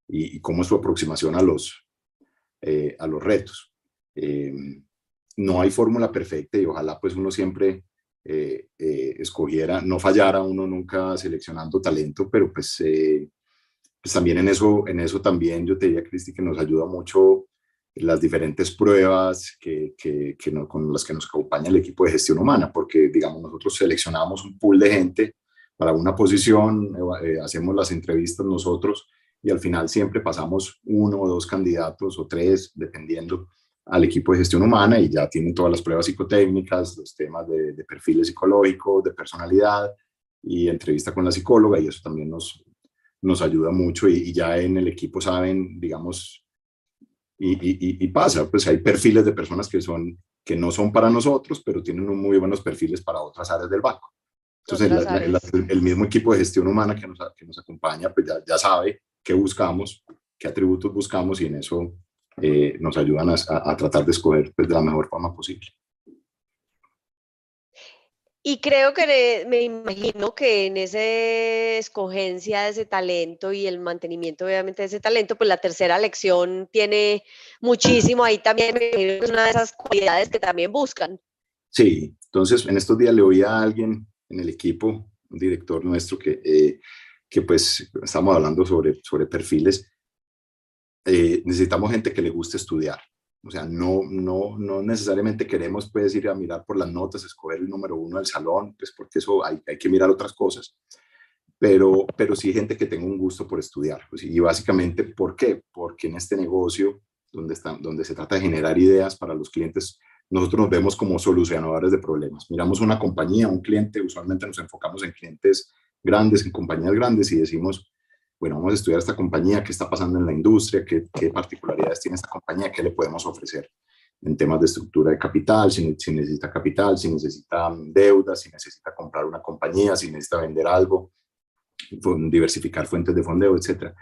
y, cómo es su aproximación a los, eh, a los retos. Eh, no hay fórmula perfecta y ojalá pues uno siempre escogiera, no fallara uno nunca seleccionando talento, pero pues pues también en eso, en eso también yo te diría, Cristi, que nos ayuda mucho las diferentes pruebas que, que, que con las que nos acompaña el equipo de gestión humana, porque digamos nosotros seleccionamos un pool de gente para una posición, eh, hacemos las entrevistas nosotros y al final siempre pasamos uno o dos candidatos o tres, dependiendo al equipo de gestión humana y ya tienen todas las pruebas psicotécnicas, los temas de, de perfiles psicológicos, de personalidad y entrevista con la psicóloga y eso también nos, nos ayuda mucho y, ya en el equipo saben, digamos, y, y, pasa, pues hay perfiles de personas que, son, que no son para nosotros, pero tienen muy buenos perfiles para otras áreas del banco. Entonces, el, mismo equipo de gestión humana que nos, que nos acompaña, pues ya, ya sabe qué buscamos, qué atributos buscamos y en eso eh, nos ayudan a, a, tratar de escoger pues, de la mejor forma posible. Y creo que me imagino que en esa escogencia de ese talento y el mantenimiento obviamente de ese talento, pues la tercera lección tiene muchísimo ahí también, es una de esas cualidades que también buscan. Sí, entonces en estos días le oí a alguien en el equipo, un director nuestro, que, eh, que pues estamos hablando sobre, sobre perfiles. Eh, necesitamos gente que le guste estudiar, o sea, no, no, no necesariamente queremos pues ir a mirar por las notas, escoger el número uno del salón, pues porque eso hay, hay que mirar otras cosas. pero, pero sí gente que tenga un gusto por estudiar. Pues, y básicamente, ¿por qué? Porque en este negocio, donde, está, donde se trata de generar ideas para los clientes, nosotros nos vemos como solucionadores de problemas. Miramos una compañía, un cliente, usualmente nos enfocamos en clientes grandes, en compañías grandes y decimos, bueno, vamos a estudiar esta compañía, qué está pasando en la industria, qué, qué particularidades tiene esta compañía, qué le podemos ofrecer en temas de estructura de capital, si, si, necesita capital, si necesita deuda, si necesita comprar una compañía, si necesita vender algo, diversificar fuentes de fondeo, etc.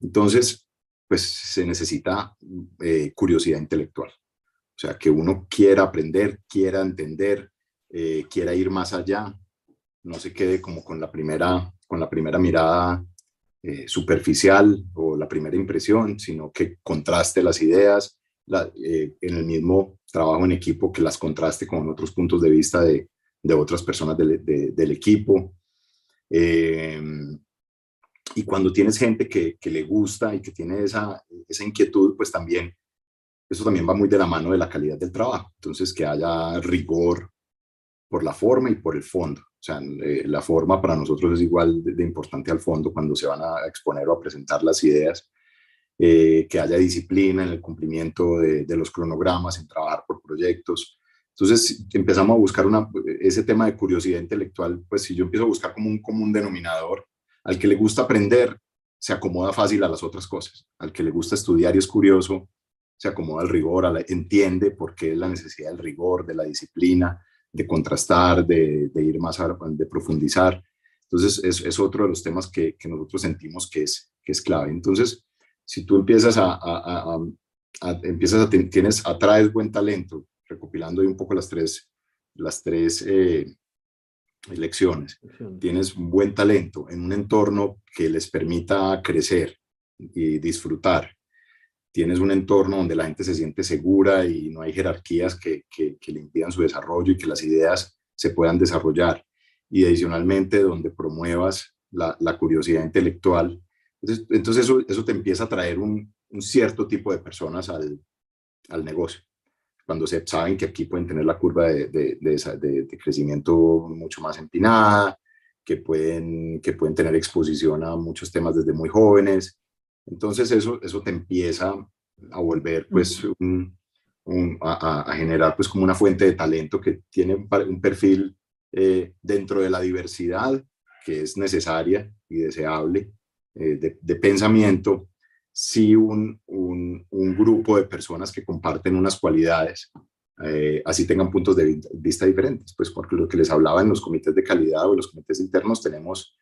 Entonces, pues se necesita eh, curiosidad intelectual. O sea, que uno quiera aprender, quiera entender, eh, quiera ir más allá, no se quede como con la primera, con la primera mirada eh, superficial o la primera impresión, sino que contraste las ideas en el mismo trabajo en equipo, que las contraste con otros puntos de vista de, otras personas del, equipo. y cuando tienes gente que, le gusta y que tiene esa inquietud, pues también eso también va muy de la mano de la calidad del trabajo. Entonces, que haya rigor por la forma y por el fondo. O sea, eh, la forma para nosotros es igual de, importante al fondo cuando se van a exponer o a presentar las ideas. Eh, que haya disciplina en el cumplimiento de, los cronogramas, en trabajar por proyectos. Entonces empezamos a buscar una, ese tema de curiosidad intelectual, pues si yo empiezo a buscar como un común denominador, al que le gusta aprender, se acomoda fácil a las otras cosas. Al que le gusta estudiar y es curioso, se acomoda al rigor, entiende por qué es la necesidad del rigor, de la disciplina, de contrastar, de, ir más, a, de profundizar. Entonces, es, es, otro de los temas que, que, nosotros sentimos que es, que es clave. Entonces, si tú empiezas a, a, a empiezas a, tienes, atraes buen talento, recopilando ahí un poco las tres, las tres eh, lecciones, tienes un buen talento en un entorno que les permita crecer y disfrutar, tienes un entorno donde la gente se siente segura y no hay jerarquías que, que, le impidan su desarrollo y que las ideas se puedan desarrollar. Y adicionalmente donde promuevas la, la curiosidad intelectual. Entonces, entonces eso, eso, te empieza a traer un, un cierto tipo de personas al, al, negocio. Cuando se saben que aquí pueden tener la curva de, de, de, de crecimiento mucho más empinada, que pueden, que pueden tener exposición a muchos temas desde muy jóvenes, entonces eso, eso te empieza a volver pues un, a, generar pues como una fuente de talento que tiene un perfil eh, dentro de la diversidad que es necesaria y deseable eh, de, pensamiento, sí un, un, un, grupo de personas que comparten unas cualidades, eh, así tengan puntos de vista diferentes, pues porque lo que les hablaba en los comités de calidad o en los comités internos tenemos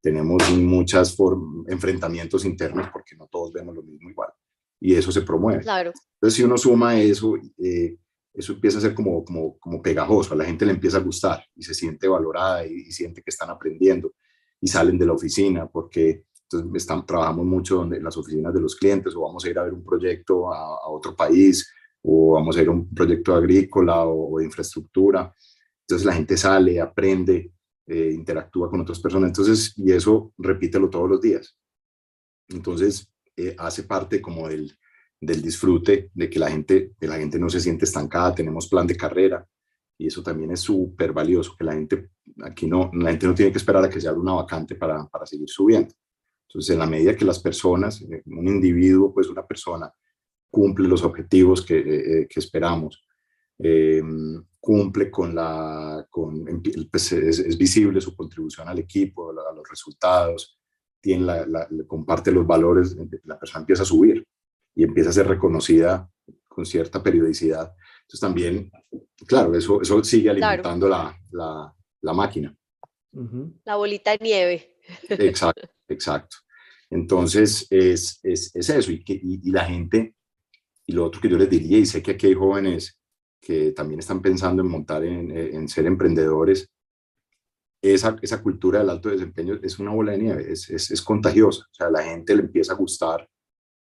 tenemos muchos enfrentamientos internos porque no todos vemos lo mismo igual. Y eso se promueve. Claro. Entonces, si uno suma eso, eh, eso empieza a ser como, como, como pegajoso, a la gente le empieza a gustar y se siente valorada y, siente que están aprendiendo y salen de la oficina porque entonces están, trabajamos mucho donde, en las oficinas de los clientes o vamos a ir a ver un proyecto a, otro país o vamos a ir a un proyecto agrícola o, o de infraestructura. Entonces la gente sale, aprende, eh, interactúa con otras personas. Entonces, y eso repítelo todos los días. Entonces, eh, hace parte como del, del disfrute de que la gente, de la gente no se siente estancada, tenemos plan de carrera y eso también es súper valioso, que la gente, aquí no, la gente no tiene que esperar a que se abra una vacante para, para seguir subiendo. Entonces, en la medida que las personas, eh, un individuo, pues una persona, cumple los objetivos que, que esperamos, cumple con la, con, pues, es, visible su contribución al equipo, a los resultados, tiene la, comparte los valores, la persona empieza a subir y empieza a ser reconocida con cierta periodicidad. Entonces también, claro, eso, eso sigue alimentando la, la, máquina. La bolita de nieve. Exacto, exacto. Entonces es, es, es eso, y, que, y, la gente, y lo otro que yo les diría, y sé que aquí hay jóvenes que también están pensando en montar, en, en ser emprendedores, esa, esa, cultura del alto desempeño es una bola de nieve, es, es, contagiosa. O sea, la gente le empieza a gustar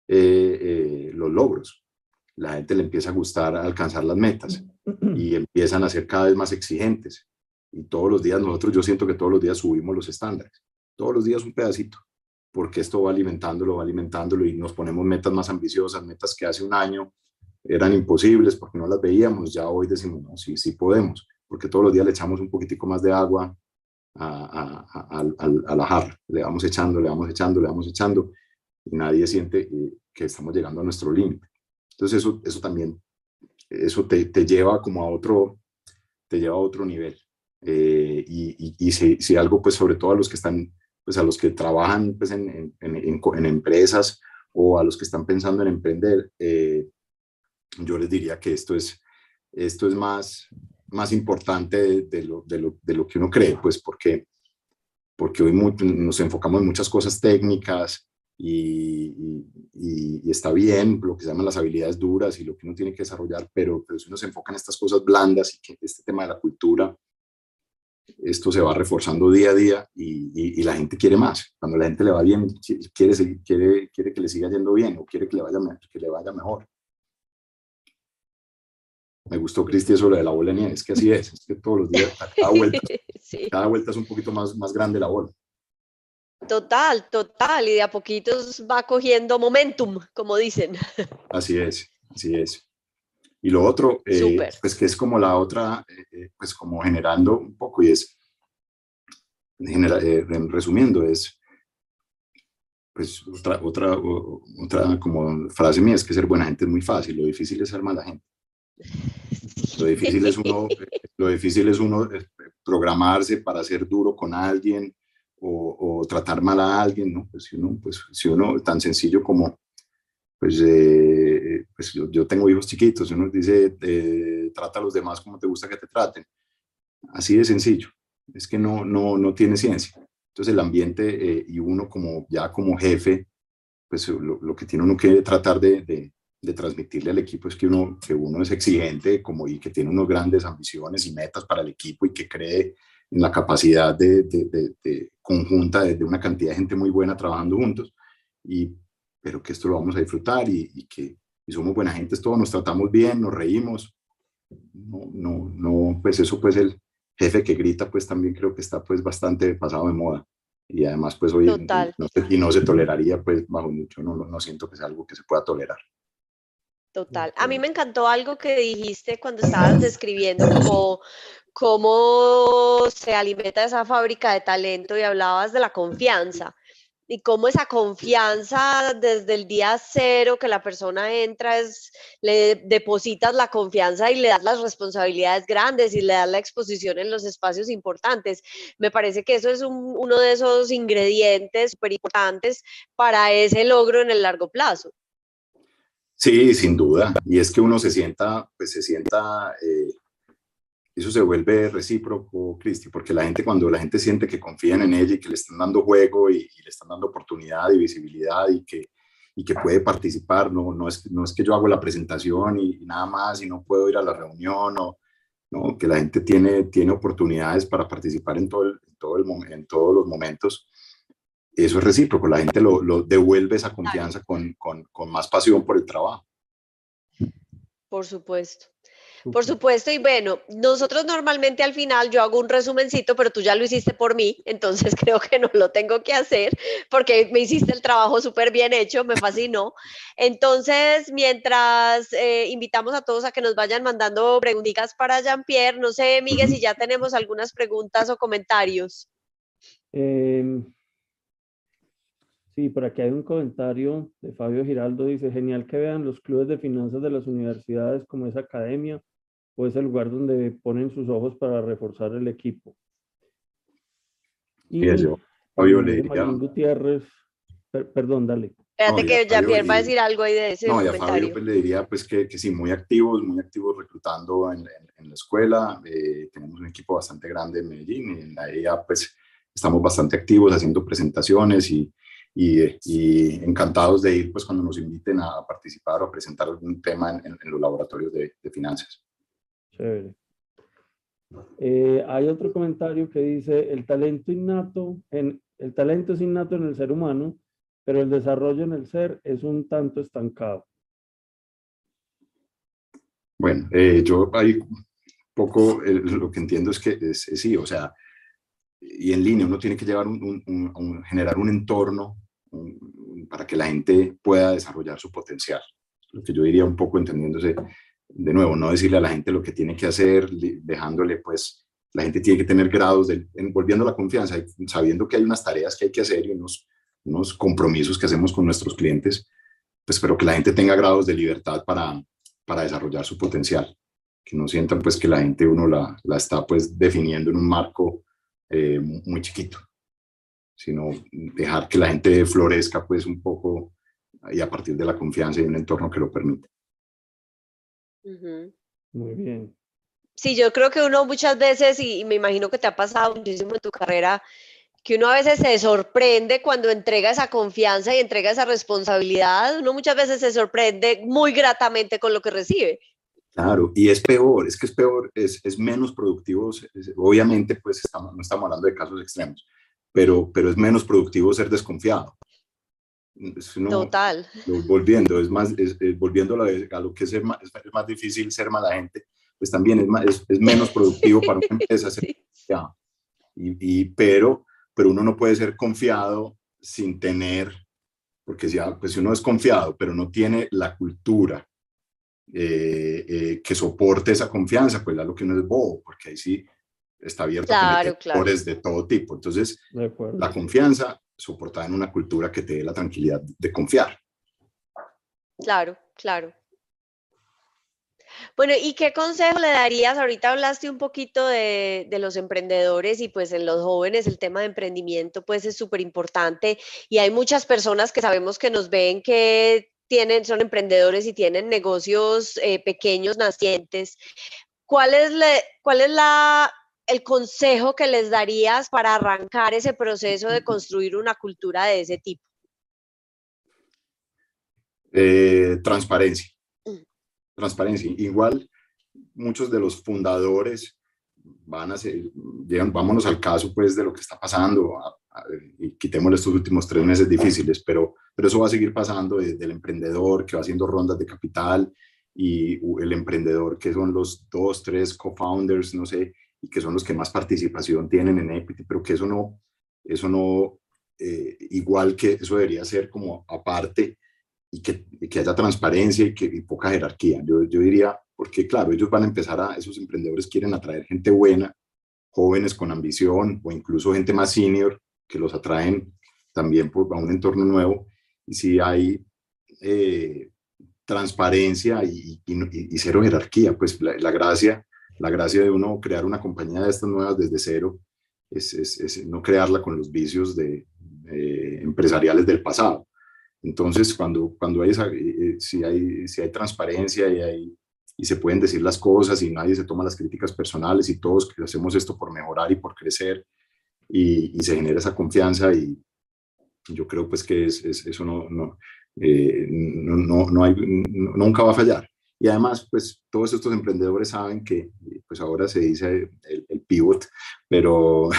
eh, eh, los logros, la gente le empieza a gustar alcanzar las metas y empiezan a ser cada vez más exigentes. Y todos los días, nosotros, yo siento que todos los días subimos los estándares, todos los días un pedacito, porque esto va alimentándolo, va alimentándolo y nos ponemos metas más ambiciosas, metas que hace un año eran imposibles porque no las veíamos, ya hoy decimos, no, sí, sí podemos, porque todos los días le echamos un poquitico más de agua a, la jarra. Le vamos echando, le vamos echando, le vamos echando y nadie siente eh, que estamos llegando a nuestro límite. Entonces eso, eso también, eso te, te, lleva como a otro, te lleva a otro nivel. Eh, y, y, si, si, algo, pues sobre todo a los que están, pues a los que trabajan pues en, en, en, empresas o a los que están pensando en emprender, eh, yo les diría que esto es, esto es más, más importante de, lo, de, lo, de, lo, que uno cree, pues porque, porque hoy nos enfocamos en muchas cosas técnicas y, está bien lo que se llaman las habilidades duras y lo que uno tiene que desarrollar, pero, pero si uno se enfoca en estas cosas blandas y que este tema de la cultura, esto se va reforzando día a día y, y, la gente quiere más. Cuando la gente le va bien, quiere, quiere, quiere que le siga yendo bien o quiere que le vaya, que le vaya mejor. Me gustó, Cristi, eso de la bola de nieve. Es que así es, es que todos los días, cada vuelta, cada vuelta es un poquito más, más grande la bola. Total, total, y de a poquitos va cogiendo momentum, como dicen. Así es, así es. Y lo otro, eh, pues que es como la otra, eh, eh, pues como generando un poco, y es, resumiendo, es, pues otra, otra, otra como frase mía, es que ser buena gente es muy fácil, lo difícil es ser mala gente. Lo difícil es uno, lo difícil es uno programarse para ser duro con alguien o, tratar mal a alguien, ¿no? Pues si uno, pues si uno tan sencillo como, pues, eh, pues yo, tengo hijos chiquitos, uno dice, eh, trata a los demás como te gusta que te traten. Así de sencillo, es que no, no, no tiene ciencia. Entonces el ambiente eh, y uno como ya como jefe, pues lo, lo, que tiene uno que tratar de, de transmitirle al equipo es que uno, que uno es exigente como y que tiene unas grandes ambiciones y metas para el equipo y que cree en la capacidad de, de, conjunta de, una cantidad de gente muy buena trabajando juntos, y, pero que esto lo vamos a disfrutar y, que somos buena gente, todos nos tratamos bien, nos reímos. No, no, no, pues eso pues el jefe que grita pues también creo que está pues bastante pasado de moda y además pues hoy no, y no se toleraría pues bajo mucho, no, no siento que sea algo que se pueda tolerar. Total. A mí me encantó algo que dijiste cuando estabas describiendo cómo, cómo se alimenta esa fábrica de talento y hablabas de la confianza y cómo esa confianza desde el día cero que la persona entra es, le depositas la confianza y le das las responsabilidades grandes y le das la exposición en los espacios importantes. Me parece que eso es uno de esos ingredientes súper importantes para ese logro en el largo plazo. Sí, sin duda. Y es que uno se sienta, pues se sienta, eh, eso se vuelve recíproco, Cristi, porque la gente, cuando la gente siente que confían en ella y que le están dando juego y, le están dando oportunidad y visibilidad y que, y que puede participar, no, no, es, no es que yo hago la presentación y, nada más y no puedo ir a la reunión o, ¿no? que la gente tiene, tiene oportunidades para participar en, todo el, todo el, en todos los momentos eso es recíproco, la gente lo, lo devuelve esa confianza con, con, con, más pasión por el trabajo. Por supuesto. Por supuesto, y bueno, nosotros normalmente al final yo hago un resumencito, pero tú ya lo hiciste por mí, entonces creo que no lo tengo que hacer porque me hiciste el trabajo súper bien hecho, me fascinó. Entonces, mientras eh, invitamos a todos a que nos vayan mandando preguntas para Jean-Pierre, no sé, Miguel, si ya tenemos algunas preguntas o comentarios. Eh, Sí, por aquí hay un comentario de Fabio Giraldo, dice, genial que vean los clubes de finanzas de las universidades como esa academia o es el lugar donde ponen sus ojos para reforzar el equipo. Y yo, Fabio le diría... Gutiérrez, perdón, dale. Espérate que ya Pierre va a decir algo ahí de ese no, comentario. Fabio pues, le diría pues que, que, sí, muy activos, muy activos reclutando en, en, la escuela. Eh, tenemos un equipo bastante grande en Medellín y en la EIA pues estamos bastante activos haciendo presentaciones y, y, encantados de ir pues cuando nos inviten a participar o a presentar algún tema en, los laboratorios de, finanzas. Chévere. Eh, hay otro comentario que dice, el talento innato, en, el talento es innato en el ser humano, pero el desarrollo en el ser es un tanto estancado. Bueno, eh, yo ahí poco lo que entiendo es que es, sí, o sea, y en línea uno tiene que llevar un, generar un entorno para que la gente pueda desarrollar su potencial. Lo que yo diría un poco entendiéndose, de nuevo, no decirle a la gente lo que tiene que hacer, dejándole pues la gente tiene que tener grados, de, volviendo la confianza, sabiendo que hay unas tareas que hay que hacer y unos, unos compromisos que hacemos con nuestros clientes, pues pero que la gente tenga grados de libertad para, para desarrollar su potencial, que no sientan pues que la gente uno la, la está pues definiendo en un marco eh, muy chiquito, sino dejar que la gente florezca pues un poco y a partir de la confianza y un entorno que lo permite. Muy bien. Sí, yo creo que uno muchas veces, y, me imagino que te ha pasado muchísimo en tu carrera, que uno a veces se sorprende cuando entrega esa confianza y entrega esa responsabilidad, uno muchas veces se sorprende muy gratamente con lo que recibe. Claro, y es peor, es que es peor, es, es menos productivo, obviamente pues estamos, no estamos hablando de casos extremos, pero, pero es menos productivo ser desconfiado. Total. Volviendo, es más, es, volviendo a lo que es, más, es más difícil ser mala gente, pues también es, es, menos productivo para una empresa ser confiado. Y, y, pero, pero uno no puede ser confiado sin tener, porque si, pues si uno es confiado, pero no tiene la cultura eh, eh, que soporte esa confianza, pues lo que uno es bobo, porque ahí sí está abierto a de todo tipo. Entonces, la confianza soportada en una cultura que te dé la tranquilidad de confiar. Claro, claro. Bueno, ¿y qué consejo le darías? Ahorita hablaste un poquito de, de, los emprendedores y pues en los jóvenes el tema de emprendimiento pues es súper importante y hay muchas personas que sabemos que nos ven que tienen, son emprendedores y tienen negocios eh, pequeños, nacientes. ¿Cuál es, cuál es la, el consejo que les darías para arrancar ese proceso de construir una cultura de ese tipo? Eh, transparencia. Mm. Transparencia. Igual, muchos de los fundadores van a ser, vámonos al caso pues de lo que está pasando y quitémosle estos últimos tres meses difíciles, pero, pero eso va a seguir pasando desde el emprendedor que va haciendo rondas de capital y el emprendedor que son los dos, tres co-founders, no sé, y que son los que más participación tienen en Equity, pero que eso no, eso no, eh, igual que eso debería ser como aparte y que, que haya transparencia y, que, poca jerarquía. Yo, yo diría, porque claro, ellos van a empezar a, esos emprendedores quieren atraer gente buena, jóvenes con ambición o incluso gente más senior que los atraen también por, a un entorno nuevo. Y si hay eh, transparencia y, y, cero jerarquía, pues la, gracia la gracia de uno crear una compañía de estas nuevas desde cero es, no crearla con los vicios de, empresariales del pasado. Entonces, cuando, cuando hay, esa, eh, eh, si, hay, si hay transparencia y, hay, y se pueden decir las cosas y nadie se toma las críticas personales y todos hacemos esto por mejorar y por crecer y, y se genera esa confianza y yo creo pues que es, eso no, no, eh, no, no, no hay, nunca va a fallar. Y además, pues todos estos emprendedores saben que, pues ahora se dice el, pivot, pero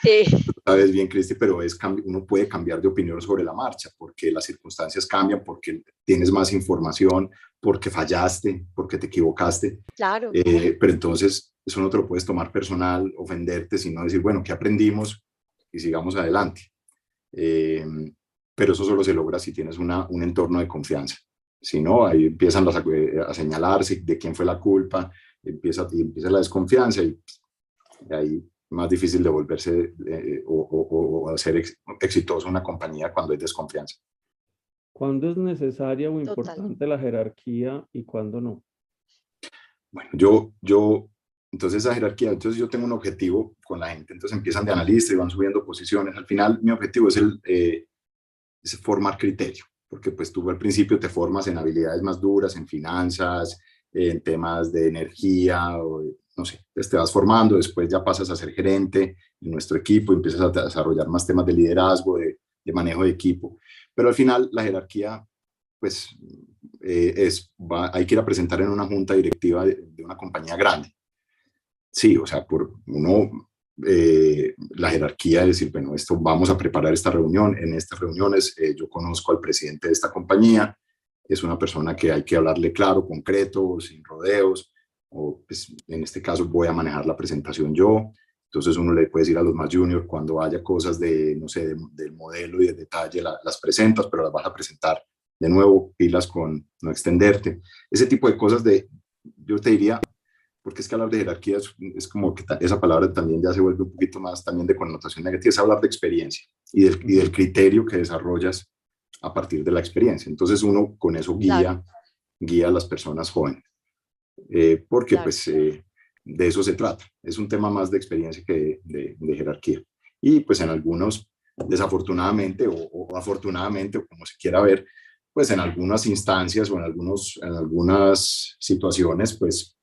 sí. sabes bien, Cristi, pero es, uno puede cambiar de opinión sobre la marcha, porque las circunstancias cambian, porque tienes más información, porque fallaste, porque te equivocaste. Claro. Eh, pero entonces, eso no te lo puedes tomar personal, ofenderte, sino decir, bueno, ¿qué aprendimos? Y sigamos adelante. Eh, pero eso solo se logra si tienes una, un entorno de confianza. Si no, ahí empiezan a, señalarse de quién fue la culpa, empieza, y empieza la desconfianza y, ahí más difícil de volverse eh, o, hacer exitoso una compañía cuando hay desconfianza. ¿Cuándo es necesaria o importante la jerarquía y cuándo no? Bueno, yo, yo, entonces esa jerarquía, entonces yo tengo un objetivo con la gente, entonces empiezan de analista y van subiendo posiciones. Al final mi objetivo es, el, eh, es formar criterio porque pues tú al principio te formas en habilidades más duras, en finanzas, en temas de energía, o, no sé, te vas formando, después ya pasas a ser gerente en nuestro equipo, empiezas a desarrollar más temas de liderazgo, de, manejo de equipo, pero al final la jerarquía, pues eh, es, hay que ir a presentar en una junta directiva de, de una compañía grande. Sí, o sea, por uno eh, la jerarquía de decir, bueno, esto vamos a preparar esta reunión, en estas reuniones eh, yo conozco al presidente de esta compañía, es una persona que hay que hablarle claro, concreto, sin rodeos, o pues, en este caso voy a manejar la presentación yo, entonces uno le puede decir a los más juniors cuando haya cosas de, no sé, del modelo y de detalle, las presentas, pero las vas a presentar de nuevo, pilas con no extenderte, ese tipo de cosas de, yo te diría, porque es que hablar de jerarquía es, como que esa palabra también ya se vuelve un poquito más también de connotación negativa, es hablar de experiencia y del, y del criterio que desarrollas a partir de la experiencia. Entonces uno con eso guía, guía a las personas jóvenes, eh, porque pues eh, de eso se trata. Es un tema más de experiencia que de, de, jerarquía. Y pues en algunos, desafortunadamente o, o, afortunadamente, o como se quiera ver, pues en algunas instancias o en, algunos, en algunas situaciones, pues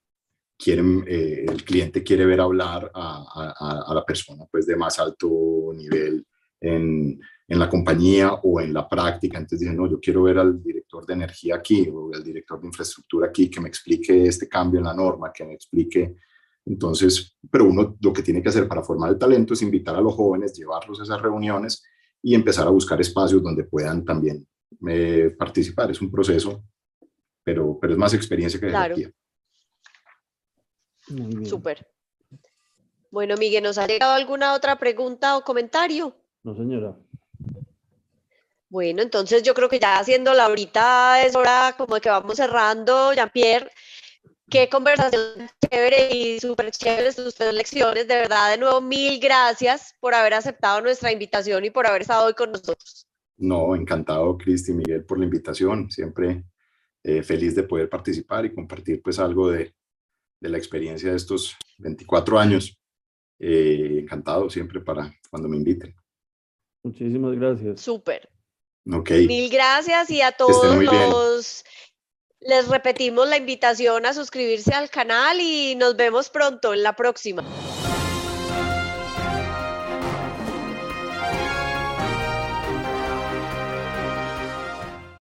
quieren, eh, el cliente quiere ver hablar a, a, a, la persona pues de más alto nivel en, en, la compañía o en la práctica. Entonces dicen, no, yo quiero ver al director de energía aquí o al director de infraestructura aquí que me explique este cambio en la norma, que me explique. Entonces, pero uno lo que tiene que hacer para formar el talento es invitar a los jóvenes, llevarlos a esas reuniones y empezar a buscar espacios donde puedan también eh, participar. Es un proceso, pero, pero es más experiencia que claro. Súper. Bueno, Miguel, ¿nos ha llegado alguna otra pregunta o comentario? No, señora. Bueno, entonces yo creo que ya haciéndola ahorita es hora como que vamos cerrando, Jean-Pierre. Qué conversación chévere y súper chévere sus tres lecciones. De verdad, de nuevo, mil gracias por haber aceptado nuestra invitación y por haber estado hoy con nosotros. No, encantado, Cristi y Miguel, por la invitación. Siempre eh, feliz de poder participar y compartir pues algo de, de la experiencia de estos 24 años. Eh, encantado siempre para cuando me inviten. Muchísimas gracias. Súper. Ok. Mil gracias y a todos los... Les repetimos la invitación a suscribirse al canal y nos vemos pronto en la próxima.